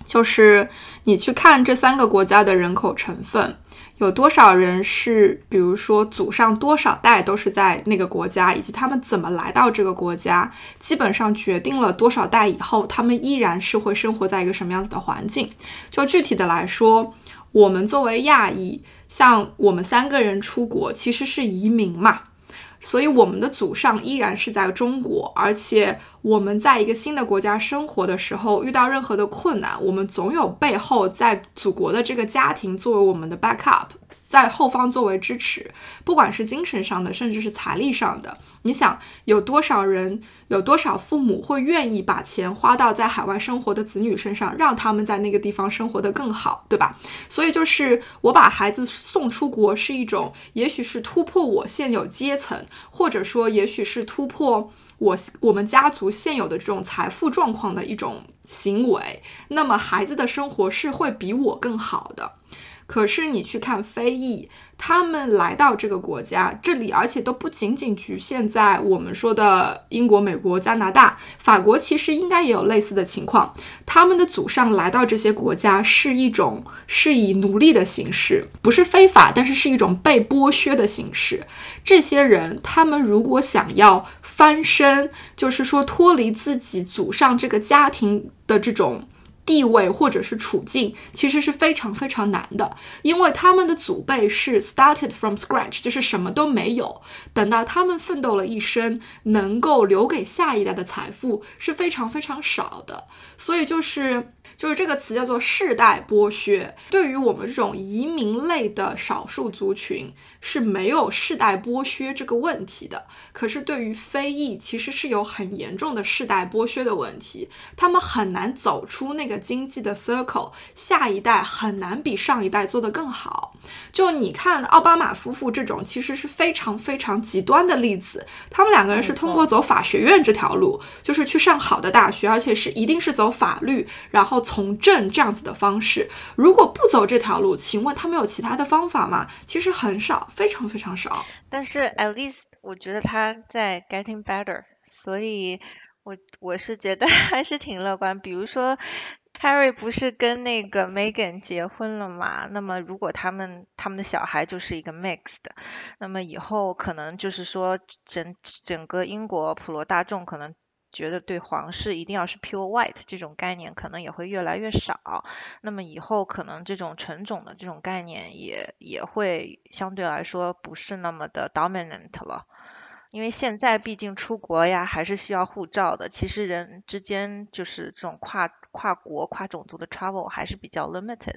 就是你去看这三个国家的人口成分，有多少人是，比如说祖上多少代都是在那个国家，以及他们怎么来到这个国家，基本上决定了多少代以后他们依然是会生活在一个什么样子的环境。就具体的来说，我们作为亚裔。像我们三个人出国其实是移民嘛，所以我们的祖上依然是在中国，而且我们在一个新的国家生活的时候，遇到任何的困难，我们总有背后在祖国的这个家庭作为我们的 backup。在后方作为支持，不管是精神上的，甚至是财力上的，你想有多少人，有多少父母会愿意把钱花到在海外生活的子女身上，让他们在那个地方生活的更好，对吧？所以就是我把孩子送出国是一种，也许是突破我现有阶层，或者说也许是突破我我们家族现有的这种财富状况的一种行为。那么孩子的生活是会比我更好的。可是你去看非裔，他们来到这个国家，这里而且都不仅仅局限在我们说的英国、美国、加拿大、法国，其实应该也有类似的情况。他们的祖上来到这些国家是一种是以奴隶的形式，不是非法，但是是一种被剥削的形式。这些人，他们如果想要翻身，就是说脱离自己祖上这个家庭的这种。地位或者是处境，其实是非常非常难的，因为他们的祖辈是 started from scratch，就是什么都没有。等到他们奋斗了一生，能够留给下一代的财富是非常非常少的。所以就是就是这个词叫做世代剥削。对于我们这种移民类的少数族群。是没有世代剥削这个问题的，可是对于非裔，其实是有很严重的世代剥削的问题。他们很难走出那个经济的 circle，下一代很难比上一代做得更好。就你看奥巴马夫妇这种，其实是非常非常极端的例子。他们两个人是通过走法学院这条路，就是去上好的大学，而且是一定是走法律，然后从政这样子的方式。如果不走这条路，请问他们有其他的方法吗？其实很少。非常非常少，但是 at least 我觉得他在 getting better，所以我我是觉得 还是挺乐观。比如说 Harry 不是跟那个 Megan 结婚了嘛？那么如果他们他们的小孩就是一个 mixed，那么以后可能就是说整整个英国普罗大众可能。觉得对皇室一定要是 pure white 这种概念可能也会越来越少，那么以后可能这种纯种的这种概念也也会相对来说不是那么的 dominant 了。因为现在毕竟出国呀，还是需要护照的。其实人之间就是这种跨跨国、跨种族的 travel 还是比较 limited。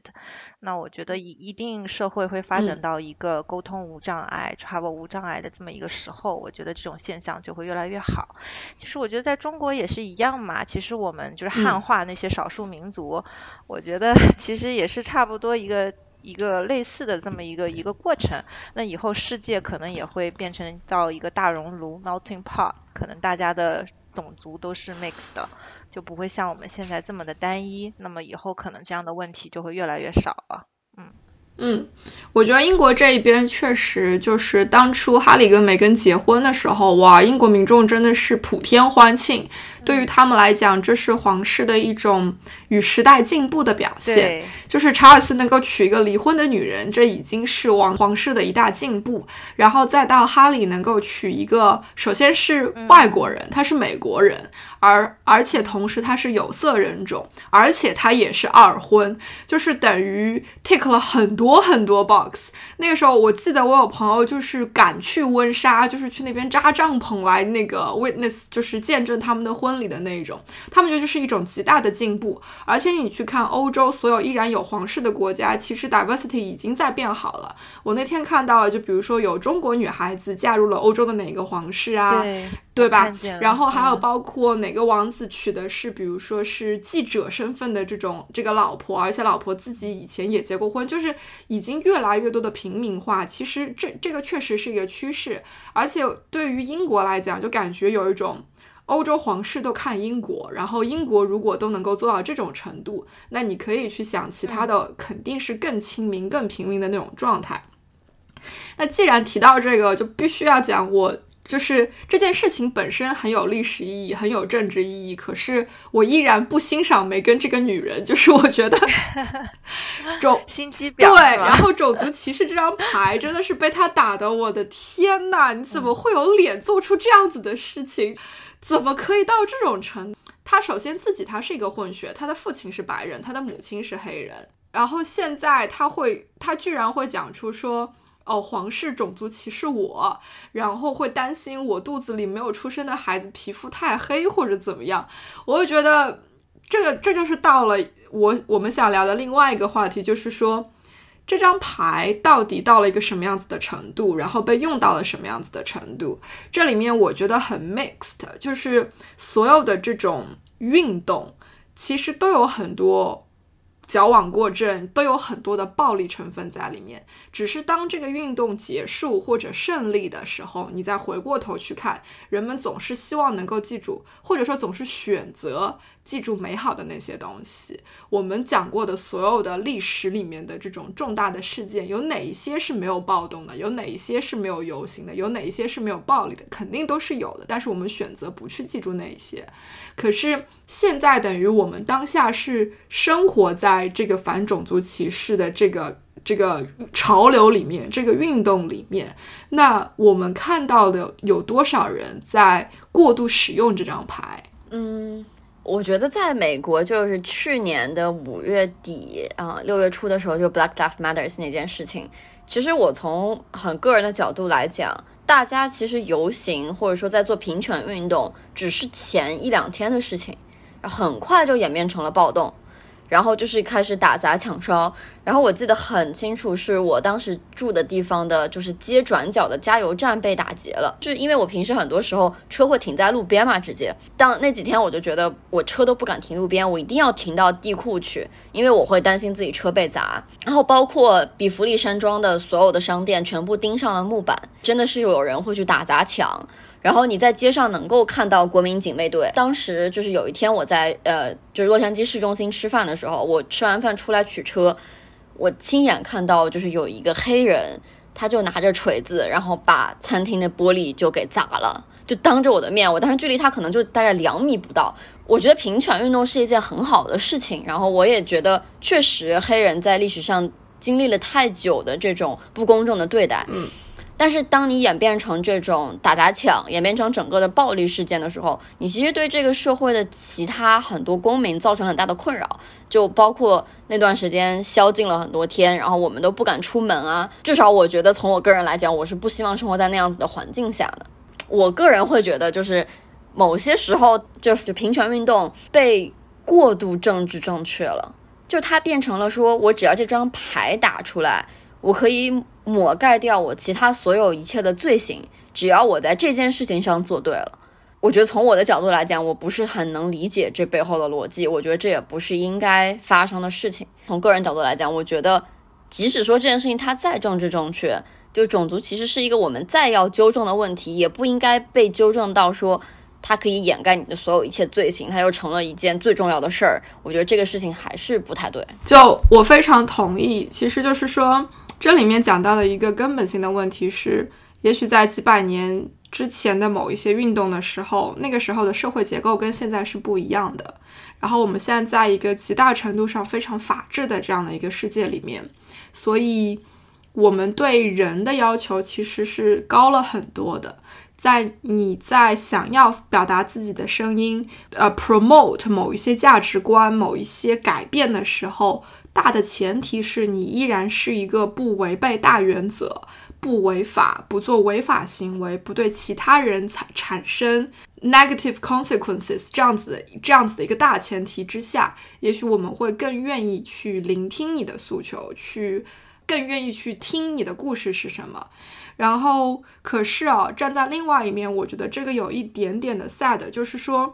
那我觉得一一定社会会发展到一个沟通无障碍、travel 无障碍的这么一个时候，我觉得这种现象就会越来越好。其实我觉得在中国也是一样嘛。其实我们就是汉化那些少数民族，我觉得 其实也是差不多一个。一个类似的这么一个一个过程，那以后世界可能也会变成到一个大熔炉 （melting pot），可能大家的种族都是 mix 的，就不会像我们现在这么的单一。那么以后可能这样的问题就会越来越少了。嗯嗯，我觉得英国这一边确实就是当初哈里跟梅根结婚的时候，哇，英国民众真的是普天欢庆。对于他们来讲，这是皇室的一种与时代进步的表现。就是查尔斯能够娶一个离婚的女人，这已经是王皇室的一大进步。然后再到哈里能够娶一个，首先是外国人，他是美国人，而而且同时他是有色人种，而且他也是二婚，就是等于 tick 了很多很多 box。那个时候我记得我有朋友就是赶去温莎，就是去那边扎帐篷来那个 witness，就是见证他们的婚。里的那一种，他们觉得这是一种极大的进步。而且你去看欧洲所有依然有皇室的国家，其实 diversity 已经在变好了。我那天看到了，就比如说有中国女孩子嫁入了欧洲的哪个皇室啊，对吧？然后还有包括哪个王子娶的是，比如说是记者身份的这种这个老婆，而且老婆自己以前也结过婚，就是已经越来越多的平民化。其实这这个确实是一个趋势。而且对于英国来讲，就感觉有一种。欧洲皇室都看英国，然后英国如果都能够做到这种程度，那你可以去想，其他的肯定是更亲民、更平民的那种状态。那既然提到这个，就必须要讲，我就是这件事情本身很有历史意义、很有政治意义，可是我依然不欣赏梅根这个女人，就是我觉得 种心机婊，对，然后种族歧视这张牌真的是被他打的，我的天呐，你怎么会有脸做出这样子的事情？怎么可以到这种程度？他首先自己他是一个混血，他的父亲是白人，他的母亲是黑人。然后现在他会，他居然会讲出说，哦，皇室种族歧视我，然后会担心我肚子里没有出生的孩子皮肤太黑或者怎么样。我会觉得这个这就是到了我我们想聊的另外一个话题，就是说。这张牌到底到了一个什么样子的程度，然后被用到了什么样子的程度？这里面我觉得很 mixed，就是所有的这种运动其实都有很多矫枉过正，都有很多的暴力成分在里面。只是当这个运动结束或者胜利的时候，你再回过头去看，人们总是希望能够记住，或者说总是选择。记住美好的那些东西。我们讲过的所有的历史里面的这种重大的事件，有哪一些是没有暴动的？有哪一些是没有游行的？有哪一些是没有暴力的？肯定都是有的。但是我们选择不去记住那一些。可是现在等于我们当下是生活在这个反种族歧视的这个这个潮流里面，这个运动里面。那我们看到的有多少人在过度使用这张牌？嗯。我觉得在美国，就是去年的五月底啊，六月初的时候，就 Black Lives Matters 那件事情。其实我从很个人的角度来讲，大家其实游行或者说在做平权运动，只是前一两天的事情，很快就演变成了暴动。然后就是开始打砸抢烧，然后我记得很清楚，是我当时住的地方的，就是街转角的加油站被打劫了。就因为我平时很多时候车会停在路边嘛，直接。当那几天我就觉得我车都不敢停路边，我一定要停到地库去，因为我会担心自己车被砸。然后包括比弗利山庄的所有的商店全部钉上了木板，真的是有人会去打砸抢。然后你在街上能够看到国民警卫队。当时就是有一天我在呃，就是洛杉矶市中心吃饭的时候，我吃完饭出来取车，我亲眼看到就是有一个黑人，他就拿着锤子，然后把餐厅的玻璃就给砸了，就当着我的面。我当时距离他可能就大概两米不到。我觉得平权运动是一件很好的事情，然后我也觉得确实黑人在历史上经历了太久的这种不公正的对待。嗯。但是，当你演变成这种打砸抢，演变成整个的暴力事件的时候，你其实对这个社会的其他很多公民造成很大的困扰，就包括那段时间宵禁了很多天，然后我们都不敢出门啊。至少我觉得，从我个人来讲，我是不希望生活在那样子的环境下的。我个人会觉得，就是某些时候，就是平权运动被过度政治正确了，就它变成了说我只要这张牌打出来，我可以。抹盖掉我其他所有一切的罪行，只要我在这件事情上做对了。我觉得从我的角度来讲，我不是很能理解这背后的逻辑。我觉得这也不是应该发生的事情。从个人角度来讲，我觉得即使说这件事情它再政治正确，就种族其实是一个我们再要纠正的问题，也不应该被纠正到说它可以掩盖你的所有一切罪行，它又成了一件最重要的事儿。我觉得这个事情还是不太对。就我非常同意，其实就是说。这里面讲到的一个根本性的问题是，也许在几百年之前的某一些运动的时候，那个时候的社会结构跟现在是不一样的。然后我们现在在一个极大程度上非常法治的这样的一个世界里面，所以我们对人的要求其实是高了很多的。在你在想要表达自己的声音，呃，promote 某一些价值观、某一些改变的时候。大的前提是你依然是一个不违背大原则、不违法、不做违法行为、不对其他人产产生 negative consequences 这样子的这样子的一个大前提之下，也许我们会更愿意去聆听你的诉求，去更愿意去听你的故事是什么。然后，可是啊，站在另外一面，我觉得这个有一点点的 sad，就是说。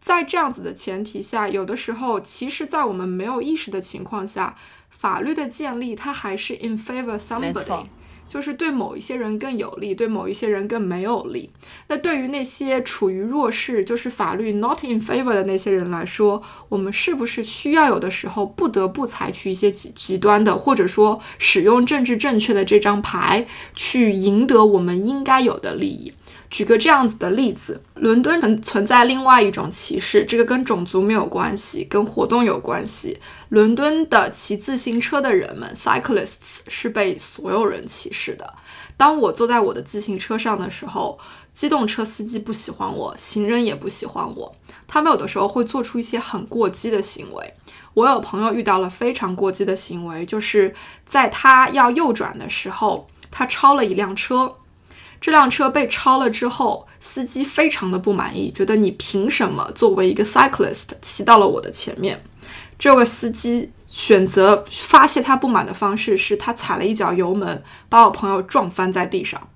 在这样子的前提下，有的时候，其实，在我们没有意识的情况下，法律的建立它还是 in favor somebody，就是对某一些人更有利，对某一些人更没有利。那对于那些处于弱势，就是法律 not in favor 的那些人来说，我们是不是需要有的时候不得不采取一些极极端的，或者说使用政治正确的这张牌，去赢得我们应该有的利益？举个这样子的例子，伦敦存存在另外一种歧视，这个跟种族没有关系，跟活动有关系。伦敦的骑自行车的人们 （cyclists） 是被所有人歧视的。当我坐在我的自行车上的时候，机动车司机不喜欢我，行人也不喜欢我。他们有的时候会做出一些很过激的行为。我有朋友遇到了非常过激的行为，就是在他要右转的时候，他超了一辆车。这辆车被超了之后，司机非常的不满意，觉得你凭什么作为一个 cyclist 骑到了我的前面？这个司机选择发泄他不满的方式是他踩了一脚油门，把我朋友撞翻在地上。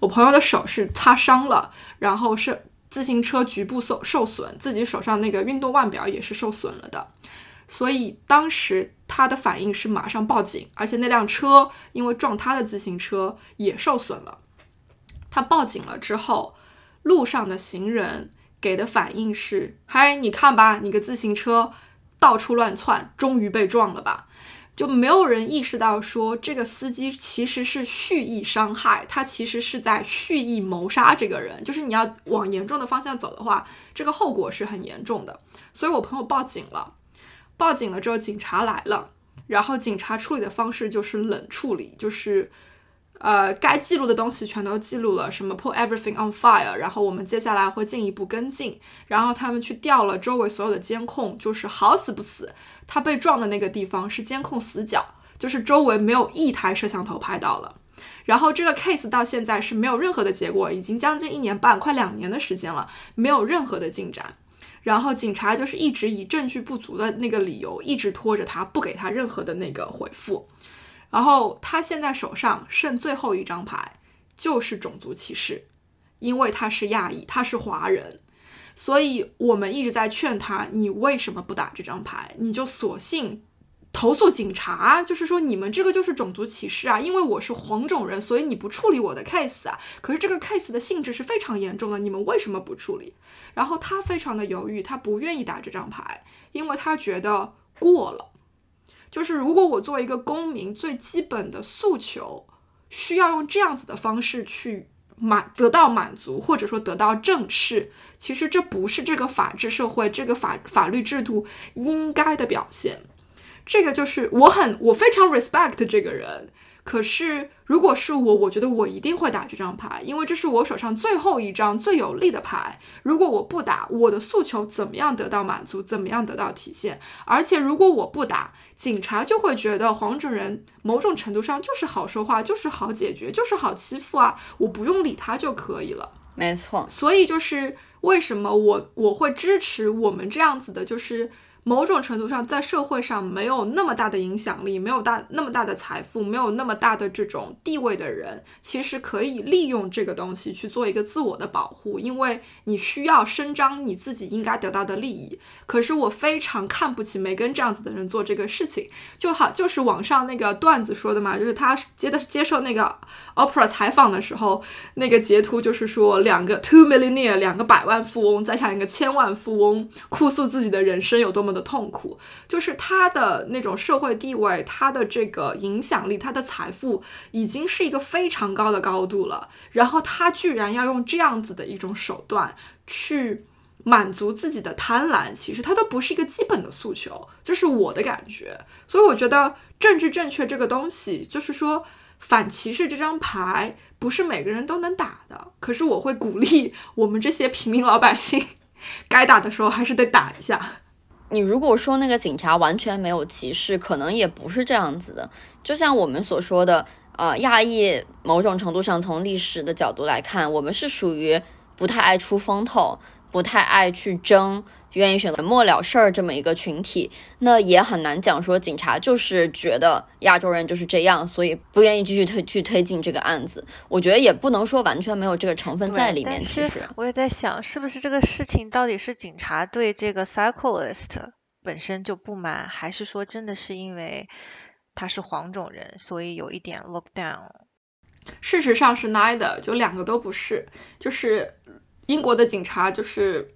我朋友的手是擦伤了，然后是自行车局部受受损，自己手上那个运动腕表也是受损了的。所以当时他的反应是马上报警，而且那辆车因为撞他的自行车也受损了。他报警了之后，路上的行人给的反应是：“嗨，你看吧，你个自行车到处乱窜，终于被撞了吧？”就没有人意识到说，这个司机其实是蓄意伤害，他其实是在蓄意谋杀这个人。就是你要往严重的方向走的话，这个后果是很严重的。所以我朋友报警了，报警了之后，警察来了，然后警察处理的方式就是冷处理，就是。呃，该记录的东西全都记录了，什么 put everything on fire，然后我们接下来会进一步跟进，然后他们去调了周围所有的监控，就是好死不死，他被撞的那个地方是监控死角，就是周围没有一台摄像头拍到了。然后这个 case 到现在是没有任何的结果，已经将近一年半，快两年的时间了，没有任何的进展。然后警察就是一直以证据不足的那个理由，一直拖着他，不给他任何的那个回复。然后他现在手上剩最后一张牌，就是种族歧视，因为他是亚裔，他是华人，所以我们一直在劝他，你为什么不打这张牌？你就索性。投诉警察，就是说你们这个就是种族歧视啊！因为我是黄种人，所以你不处理我的 case 啊。可是这个 case 的性质是非常严重的，你们为什么不处理？然后他非常的犹豫，他不愿意打这张牌，因为他觉得过了。就是如果我作为一个公民，最基本的诉求需要用这样子的方式去满得到满足，或者说得到正视，其实这不是这个法治社会这个法法律制度应该的表现。这个就是我很我非常 respect 这个人，可是如果是我，我觉得我一定会打这张牌，因为这是我手上最后一张最有力的牌。如果我不打，我的诉求怎么样得到满足，怎么样得到体现？而且如果我不打，警察就会觉得黄种人某种程度上就是好说话，就是好解决，就是好欺负啊，我不用理他就可以了。没错，所以就是为什么我我会支持我们这样子的，就是。某种程度上，在社会上没有那么大的影响力，没有大那么大的财富，没有那么大的这种地位的人，其实可以利用这个东西去做一个自我的保护，因为你需要伸张你自己应该得到的利益。可是我非常看不起梅根这样子的人做这个事情，就好就是网上那个段子说的嘛，就是他接的接受那个 Opera 采访的时候，那个截图就是说两个 two millionaire 两个百万富翁再上一个千万富翁，哭诉自己的人生有多么。的痛苦，就是他的那种社会地位，他的这个影响力，他的财富已经是一个非常高的高度了。然后他居然要用这样子的一种手段去满足自己的贪婪，其实他都不是一个基本的诉求，这是我的感觉。所以我觉得政治正确这个东西，就是说反歧视这张牌不是每个人都能打的。可是我会鼓励我们这些平民老百姓，该打的时候还是得打一下。你如果说那个警察完全没有歧视，可能也不是这样子的。就像我们所说的，呃，亚裔某种程度上从历史的角度来看，我们是属于不太爱出风头，不太爱去争。愿意选择默了事儿这么一个群体，那也很难讲说警察就是觉得亚洲人就是这样，所以不愿意继续推去推进这个案子。我觉得也不能说完全没有这个成分在里面。其实我也在想，是不是这个事情到底是警察对这个 cyclist 本身就不满，还是说真的是因为他是黄种人，所以有一点 look down？事实上是 neither，就两个都不是。就是英国的警察就是。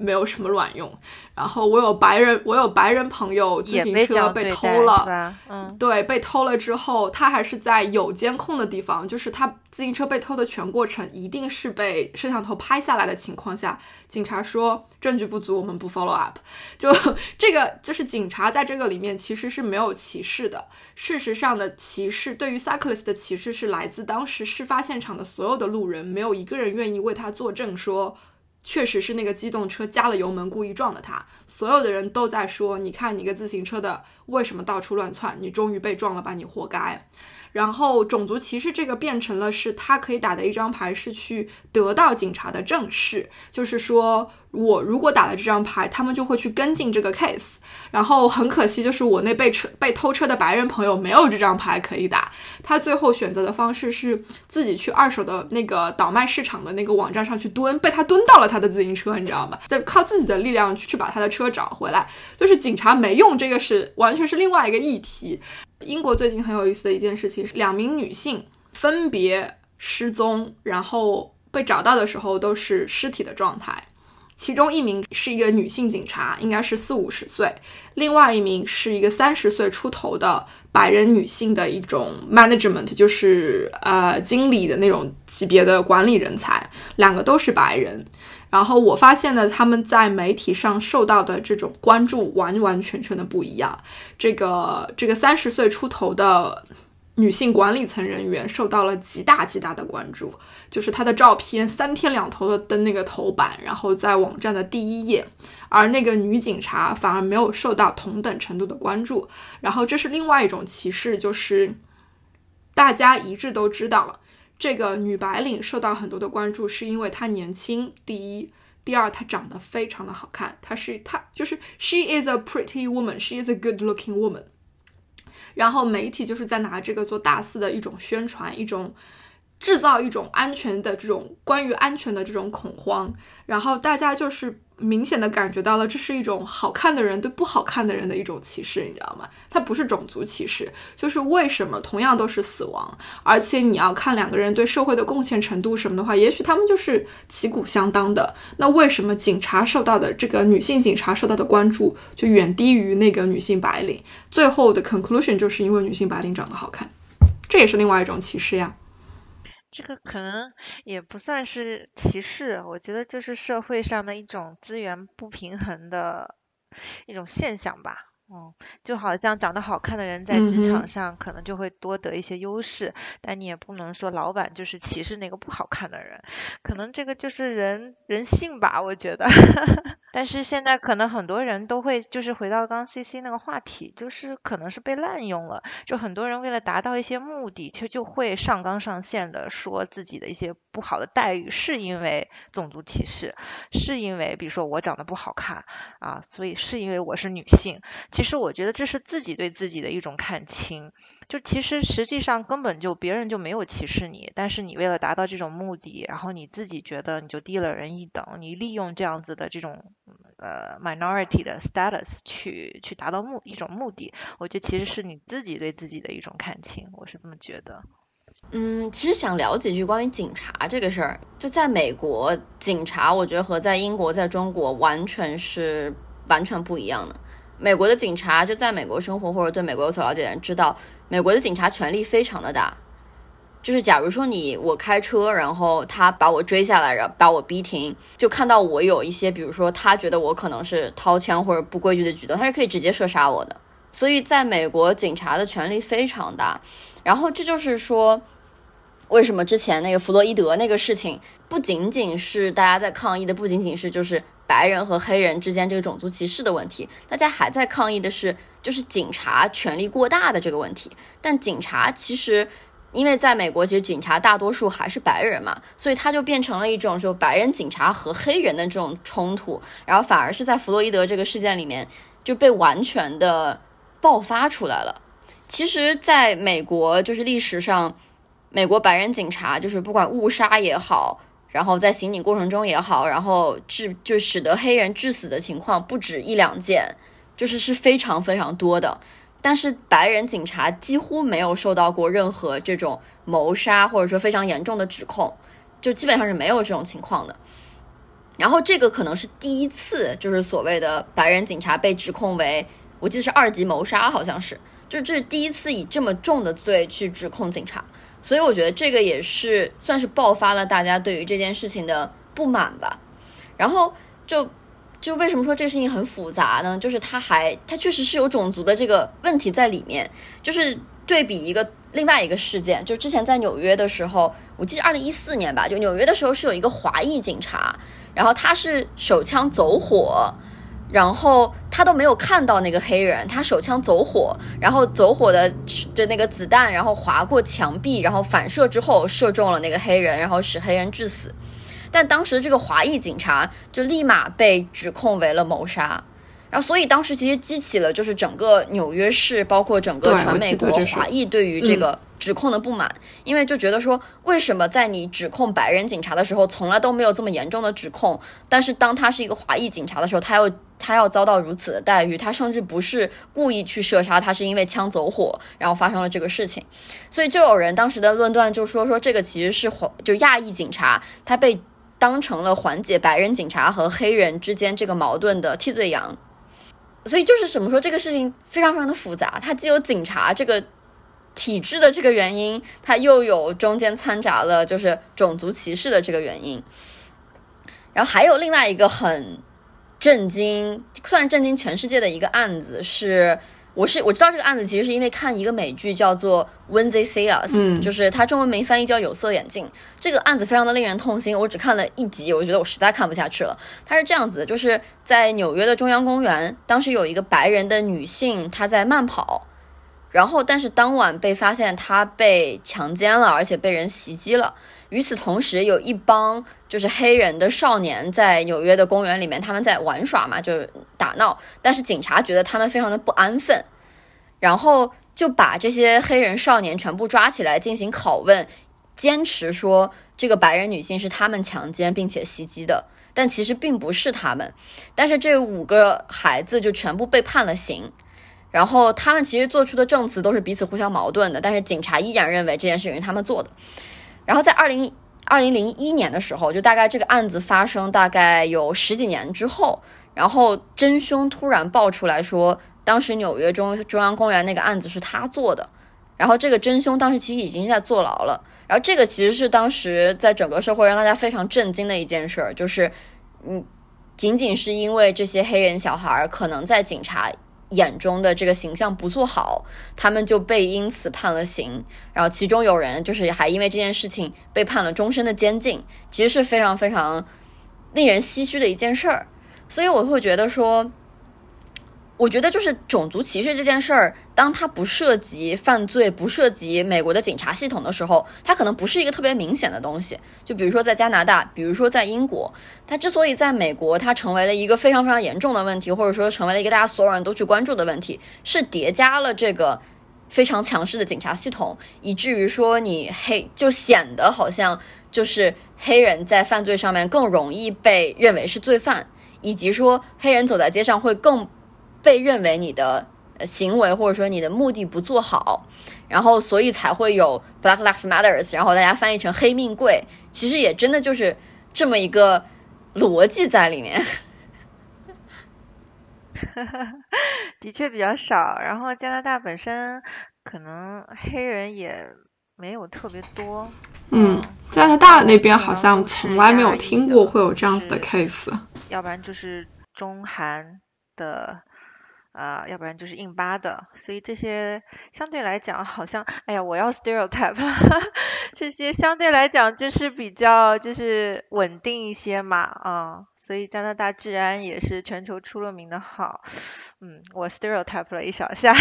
没有什么卵用。然后我有白人，我有白人朋友自行车被偷了，嗯，对，被偷了之后，他还是在有监控的地方，就是他自行车被偷的全过程一定是被摄像头拍下来的情况下，警察说证据不足，我们不 follow up。就 这个，就是警察在这个里面其实是没有歧视的。事实上的歧视，对于 cyclist 的歧视是来自当时事发现场的所有的路人，没有一个人愿意为他作证说。确实是那个机动车加了油门，故意撞了他。所有的人都在说：“你看你个自行车的，为什么到处乱窜？你终于被撞了吧，你活该。”然后种族歧视这个变成了是他可以打的一张牌，是去得到警察的正视，就是说。我如果打了这张牌，他们就会去跟进这个 case。然后很可惜，就是我那被车被偷车的白人朋友没有这张牌可以打。他最后选择的方式是自己去二手的那个倒卖市场的那个网站上去蹲，被他蹲到了他的自行车，你知道吗？再靠自己的力量去把他的车找回来。就是警察没用，这个是完全是另外一个议题。英国最近很有意思的一件事情是，两名女性分别失踪，然后被找到的时候都是尸体的状态。其中一名是一个女性警察，应该是四五十岁；另外一名是一个三十岁出头的白人女性的一种 management，就是呃经理的那种级别的管理人才。两个都是白人。然后我发现呢，他们在媒体上受到的这种关注完完全全的不一样。这个这个三十岁出头的女性管理层人员受到了极大极大的关注，就是她的照片三天两头的登那个头版，然后在网站的第一页，而那个女警察反而没有受到同等程度的关注。然后这是另外一种歧视，就是大家一致都知道了，这个女白领受到很多的关注，是因为她年轻，第一，第二她长得非常的好看，她是她就是 she is a pretty woman，she is a good looking woman。然后媒体就是在拿这个做大肆的一种宣传，一种制造一种安全的这种关于安全的这种恐慌，然后大家就是明显的感觉到了，这是一种好看的人对不好看的人的一种歧视，你知道吗？它不是种族歧视，就是为什么同样都是死亡，而且你要看两个人对社会的贡献程度什么的话，也许他们就是旗鼓相当的，那为什么警察受到的这个女性警察受到的关注就远低于那个女性白领？最后的 conclusion 就是因为女性白领长得好看，这也是另外一种歧视呀。这个可能也不算是歧视，我觉得就是社会上的一种资源不平衡的一种现象吧。嗯，就好像长得好看的人在职场上可能就会多得一些优势，但你也不能说老板就是歧视那个不好看的人，可能这个就是人人性吧，我觉得。但是现在可能很多人都会就是回到刚 C C 那个话题，就是可能是被滥用了，就很多人为了达到一些目的，其实就会上纲上线的说自己的一些不好的待遇是因为种族歧视，是因为比如说我长得不好看啊，所以是因为我是女性。其实我觉得这是自己对自己的一种看清，就其实实际上根本就别人就没有歧视你，但是你为了达到这种目的，然后你自己觉得你就低了人一等，你利用这样子的这种。呃，minority 的 status 去去达到目一种目的，我觉得其实是你自己对自己的一种看清，我是这么觉得。嗯，其实想聊几句关于警察这个事儿，就在美国，警察我觉得和在英国、在中国完全是完全不一样的。美国的警察就在美国生活或者对美国有所了解的人知道，美国的警察权力非常的大。就是假如说你我开车，然后他把我追下来，然后把我逼停，就看到我有一些，比如说他觉得我可能是掏枪或者不规矩的举动，他是可以直接射杀我的。所以在美国，警察的权力非常大。然后这就是说，为什么之前那个弗洛伊德那个事情，不仅仅是大家在抗议的，不仅仅是就是白人和黑人之间这个种族歧视的问题，大家还在抗议的是就是警察权力过大的这个问题。但警察其实。因为在美国，其实警察大多数还是白人嘛，所以他就变成了一种说白人警察和黑人的这种冲突，然后反而是在弗洛伊德这个事件里面就被完全的爆发出来了。其实，在美国就是历史上，美国白人警察就是不管误杀也好，然后在刑警过程中也好，然后致就使得黑人致死的情况不止一两件，就是是非常非常多的。但是白人警察几乎没有受到过任何这种谋杀或者说非常严重的指控，就基本上是没有这种情况的。然后这个可能是第一次，就是所谓的白人警察被指控为，我记得是二级谋杀，好像是，就是这是第一次以这么重的罪去指控警察。所以我觉得这个也是算是爆发了大家对于这件事情的不满吧。然后就。就为什么说这个事情很复杂呢？就是它还，它确实是有种族的这个问题在里面。就是对比一个另外一个事件，就之前在纽约的时候，我记得二零一四年吧，就纽约的时候是有一个华裔警察，然后他是手枪走火，然后他都没有看到那个黑人，他手枪走火，然后走火的的那个子弹，然后划过墙壁，然后反射之后射中了那个黑人，然后使黑人致死。但当时这个华裔警察就立马被指控为了谋杀，然后所以当时其实激起了就是整个纽约市，包括整个全美国华裔对于这个指控的不满，因为就觉得说为什么在你指控白人警察的时候从来都没有这么严重的指控，但是当他是一个华裔警察的时候，他又他要遭到如此的待遇，他甚至不是故意去射杀，他是因为枪走火，然后发生了这个事情，所以就有人当时的论断就说说这个其实是就亚裔警察他被。当成了缓解白人警察和黑人之间这个矛盾的替罪羊，所以就是怎么说这个事情非常非常的复杂，它既有警察这个体制的这个原因，它又有中间掺杂了就是种族歧视的这个原因，然后还有另外一个很震惊，算是震惊全世界的一个案子是我是我知道这个案子，其实是因为看一个美剧叫做《When They See Us》，嗯就是它中文名翻译叫《有色眼镜》。这个案子非常的令人痛心，我只看了一集，我觉得我实在看不下去了。它是这样子的，就是在纽约的中央公园，当时有一个白人的女性，她在慢跑，然后但是当晚被发现她被强奸了，而且被人袭击了。与此同时，有一帮就是黑人的少年在纽约的公园里面，他们在玩耍嘛，就是打闹。但是警察觉得他们非常的不安分，然后就把这些黑人少年全部抓起来进行拷问，坚持说这个白人女性是他们强奸并且袭击的，但其实并不是他们。但是这五个孩子就全部被判了刑。然后他们其实做出的证词都是彼此互相矛盾的，但是警察依然认为这件事情是他们做的。然后在二零二零零一年的时候，就大概这个案子发生大概有十几年之后，然后真凶突然爆出来说，当时纽约中中央公园那个案子是他做的。然后这个真凶当时其实已经在坐牢了。然后这个其实是当时在整个社会让大家非常震惊的一件事儿，就是嗯，仅仅是因为这些黑人小孩可能在警察。眼中的这个形象不做好，他们就被因此判了刑。然后其中有人就是还因为这件事情被判了终身的监禁，其实是非常非常令人唏嘘的一件事儿。所以我会觉得说。我觉得就是种族歧视这件事儿，当它不涉及犯罪、不涉及美国的警察系统的时候，它可能不是一个特别明显的东西。就比如说在加拿大，比如说在英国，它之所以在美国它成为了一个非常非常严重的问题，或者说成为了一个大家所有人都去关注的问题，是叠加了这个非常强势的警察系统，以至于说你黑就显得好像就是黑人在犯罪上面更容易被认为是罪犯，以及说黑人走在街上会更。被认为你的行为或者说你的目的不做好，然后所以才会有 Black Lives Matters，然后大家翻译成黑命贵，其实也真的就是这么一个逻辑在里面。的确比较少，然后加拿大本身可能黑人也没有特别多。嗯，加拿大那边好像从来没有听过会有这样子的 case。要不然就是中韩的。啊，要不然就是印巴的，所以这些相对来讲好像，哎呀，我要 stereotype 了，这些相对来讲就是比较就是稳定一些嘛，啊，所以加拿大治安也是全球出了名的好，嗯，我 stereotype 了一小下，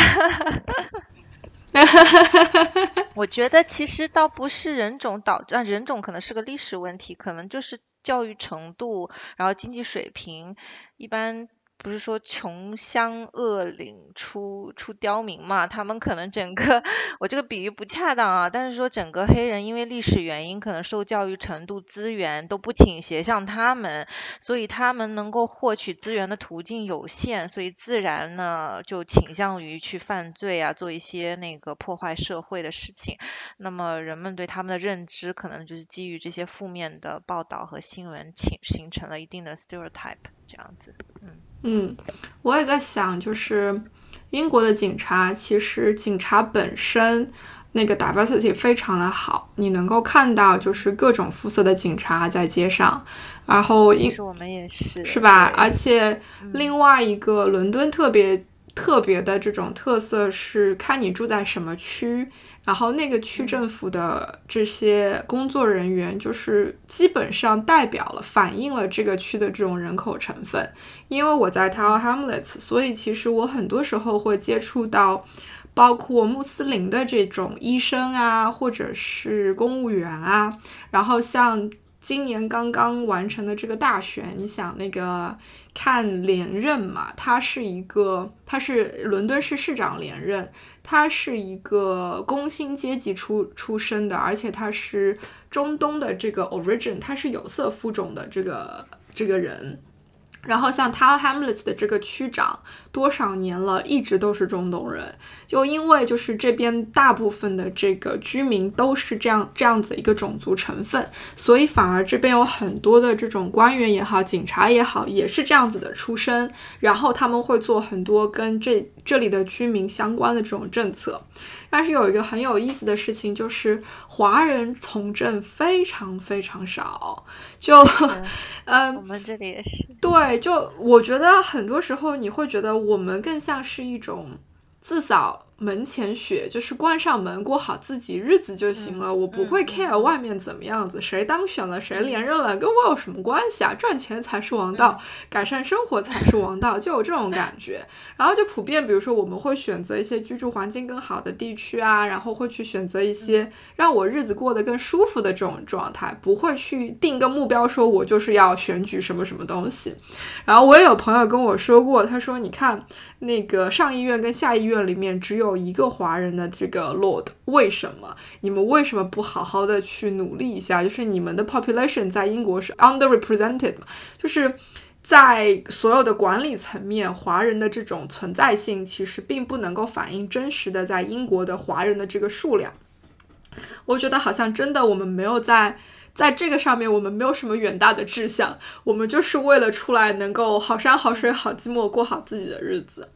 我觉得其实倒不是人种导致，啊，人种可能是个历史问题，可能就是教育程度，然后经济水平，一般。不是说穷乡恶岭出出刁民嘛？他们可能整个，我这个比喻不恰当啊，但是说整个黑人因为历史原因，可能受教育程度、资源都不倾斜向他们，所以他们能够获取资源的途径有限，所以自然呢就倾向于去犯罪啊，做一些那个破坏社会的事情。那么人们对他们的认知，可能就是基于这些负面的报道和新闻，形形成了一定的 stereotype 这样子，嗯。嗯，我也在想，就是英国的警察，其实警察本身那个 diversity 非常的好，你能够看到就是各种肤色的警察在街上，然后其实我们也是，是吧？而且另外一个伦敦特别特别的这种特色是看你住在什么区。然后那个区政府的这些工作人员，就是基本上代表了、反映了这个区的这种人口成分。因为我在 Tower Hamlets，所以其实我很多时候会接触到，包括穆斯林的这种医生啊，或者是公务员啊。然后像今年刚刚完成的这个大选，你想那个看连任嘛？他是一个，他是伦敦市市长连任。他是一个工薪阶级出出身的，而且他是中东的这个 origin，他是有色肤种的这个这个人。然后像 Tower Hamlets 的这个区长，多少年了，一直都是中东人。就因为就是这边大部分的这个居民都是这样这样子一个种族成分，所以反而这边有很多的这种官员也好，警察也好，也是这样子的出身。然后他们会做很多跟这这里的居民相关的这种政策。但是有一个很有意思的事情，就是华人从政非常非常少。就，嗯，我们这里也是。对，就我觉得很多时候你会觉得我们更像是一种自扫门前雪，就是关上门过好自己日子就行了。我不会 care 外面怎么样子，谁当选了，谁连任了，跟我有什么关系啊？赚钱才是王道，改善生活才是王道，就有这种感觉。然后就普遍，比如说我们会选择一些居住环境更好的地区啊，然后会去选择一些让我日子过得更舒服的这种状态，不会去定个目标，说我就是要选举什么什么东西。然后我也有朋友跟我说过，他说你看。那个上议院跟下议院里面只有一个华人的这个 Lord，为什么？你们为什么不好好的去努力一下？就是你们的 population 在英国是 underrepresented，就是在所有的管理层面，华人的这种存在性其实并不能够反映真实的在英国的华人的这个数量。我觉得好像真的我们没有在。在这个上面，我们没有什么远大的志向，我们就是为了出来能够好山好水好寂寞过好自己的日子。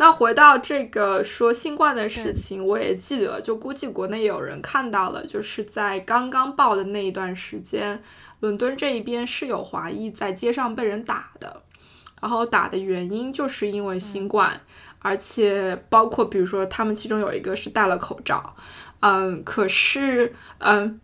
那回到这个说新冠的事情，我也记得，就估计国内有人看到了，就是在刚刚爆的那一段时间，伦敦这一边是有华裔在街上被人打的，然后打的原因就是因为新冠，而且包括比如说他们其中有一个是戴了口罩，嗯，可是嗯。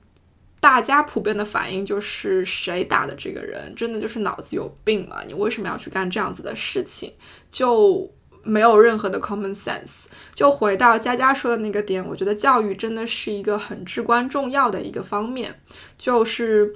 大家普遍的反应就是，谁打的这个人真的就是脑子有病吗？你为什么要去干这样子的事情？就没有任何的 common sense。就回到佳佳说的那个点，我觉得教育真的是一个很至关重要的一个方面，就是。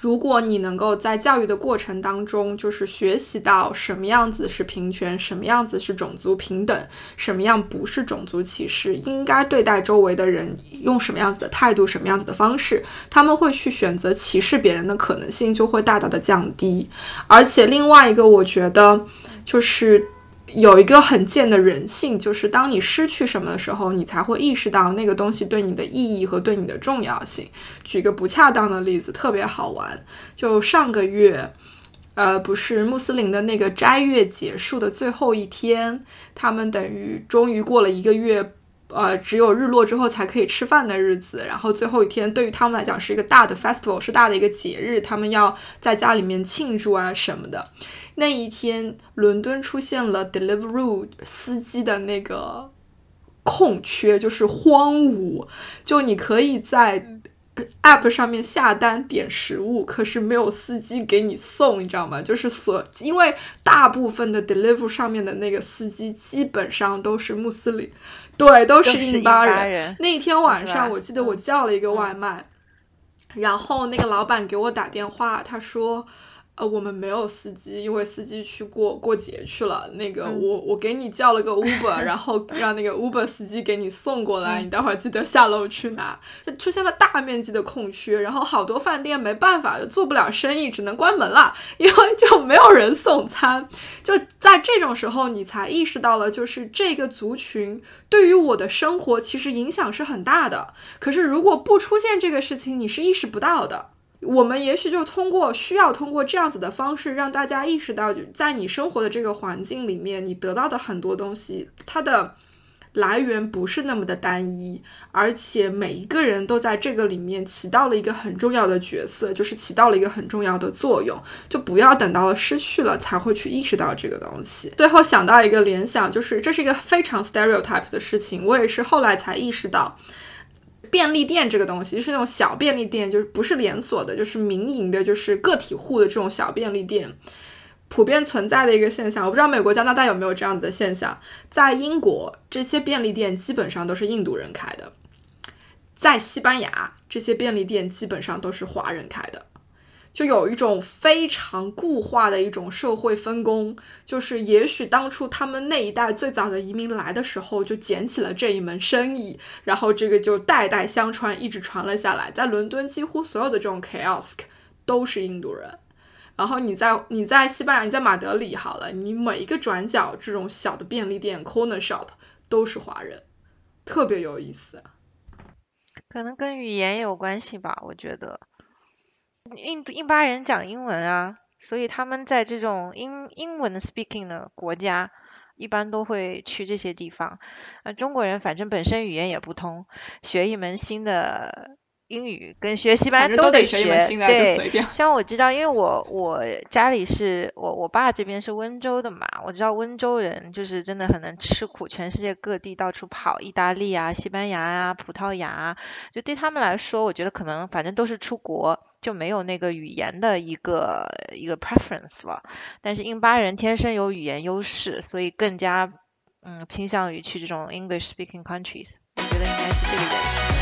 如果你能够在教育的过程当中，就是学习到什么样子是平权，什么样子是种族平等，什么样不是种族歧视，应该对待周围的人用什么样子的态度，什么样子的方式，他们会去选择歧视别人的可能性就会大大的降低。而且另外一个，我觉得就是。有一个很贱的人性，就是当你失去什么的时候，你才会意识到那个东西对你的意义和对你的重要性。举个不恰当的例子，特别好玩。就上个月，呃，不是穆斯林的那个斋月结束的最后一天，他们等于终于过了一个月，呃，只有日落之后才可以吃饭的日子。然后最后一天对于他们来讲是一个大的 festival，是大的一个节日，他们要在家里面庆祝啊什么的。那一天，伦敦出现了 Deliveroo 司机的那个空缺，就是荒芜。就你可以在 App 上面下单点食物，可是没有司机给你送，你知道吗？就是所因为大部分的 Deliveroo 上面的那个司机基本上都是穆斯林，对，都是印巴人。那一天晚上，我记得我叫了一个外卖，然后那个老板给我打电话，他说。呃，我们没有司机，因为司机去过过节去了。那个，我我给你叫了个 Uber，然后让那个 Uber 司机给你送过来，你待会儿记得下楼去拿。就出现了大面积的空缺，然后好多饭店没办法，就做不了生意，只能关门了，因为就没有人送餐。就在这种时候，你才意识到了，就是这个族群对于我的生活其实影响是很大的。可是如果不出现这个事情，你是意识不到的。我们也许就通过需要通过这样子的方式，让大家意识到，在你生活的这个环境里面，你得到的很多东西，它的来源不是那么的单一，而且每一个人都在这个里面起到了一个很重要的角色，就是起到了一个很重要的作用。就不要等到了失去了才会去意识到这个东西。最后想到一个联想，就是这是一个非常 stereotype 的事情，我也是后来才意识到。便利店这个东西，就是那种小便利店，就是不是连锁的，就是民营的，就是个体户的这种小便利店，普遍存在的一个现象。我不知道美国、加拿大有没有这样子的现象。在英国，这些便利店基本上都是印度人开的；在西班牙，这些便利店基本上都是华人开的。就有一种非常固化的一种社会分工，就是也许当初他们那一代最早的移民来的时候就捡起了这一门生意，然后这个就代代相传，一直传了下来。在伦敦，几乎所有的这种 kiosk 都是印度人，然后你在你在西班牙，你在马德里好了，你每一个转角这种小的便利店 corner shop 都是华人，特别有意思。可能跟语言有关系吧，我觉得。印印巴人讲英文啊，所以他们在这种英英文 speaking 的国家，一般都会去这些地方。啊，中国人反正本身语言也不通，学一门新的英语跟学西班牙都得学一门新的，对，像我知道，因为我我家里是我我爸这边是温州的嘛，我知道温州人就是真的很能吃苦，全世界各地到处跑，意大利啊、西班牙啊、葡萄牙啊，就对他们来说，我觉得可能反正都是出国，就没有那个语言的一个一个 preference 了。但是印巴人天生有语言优势，所以更加嗯倾向于去这种 English speaking countries，我觉得应该是这个原因。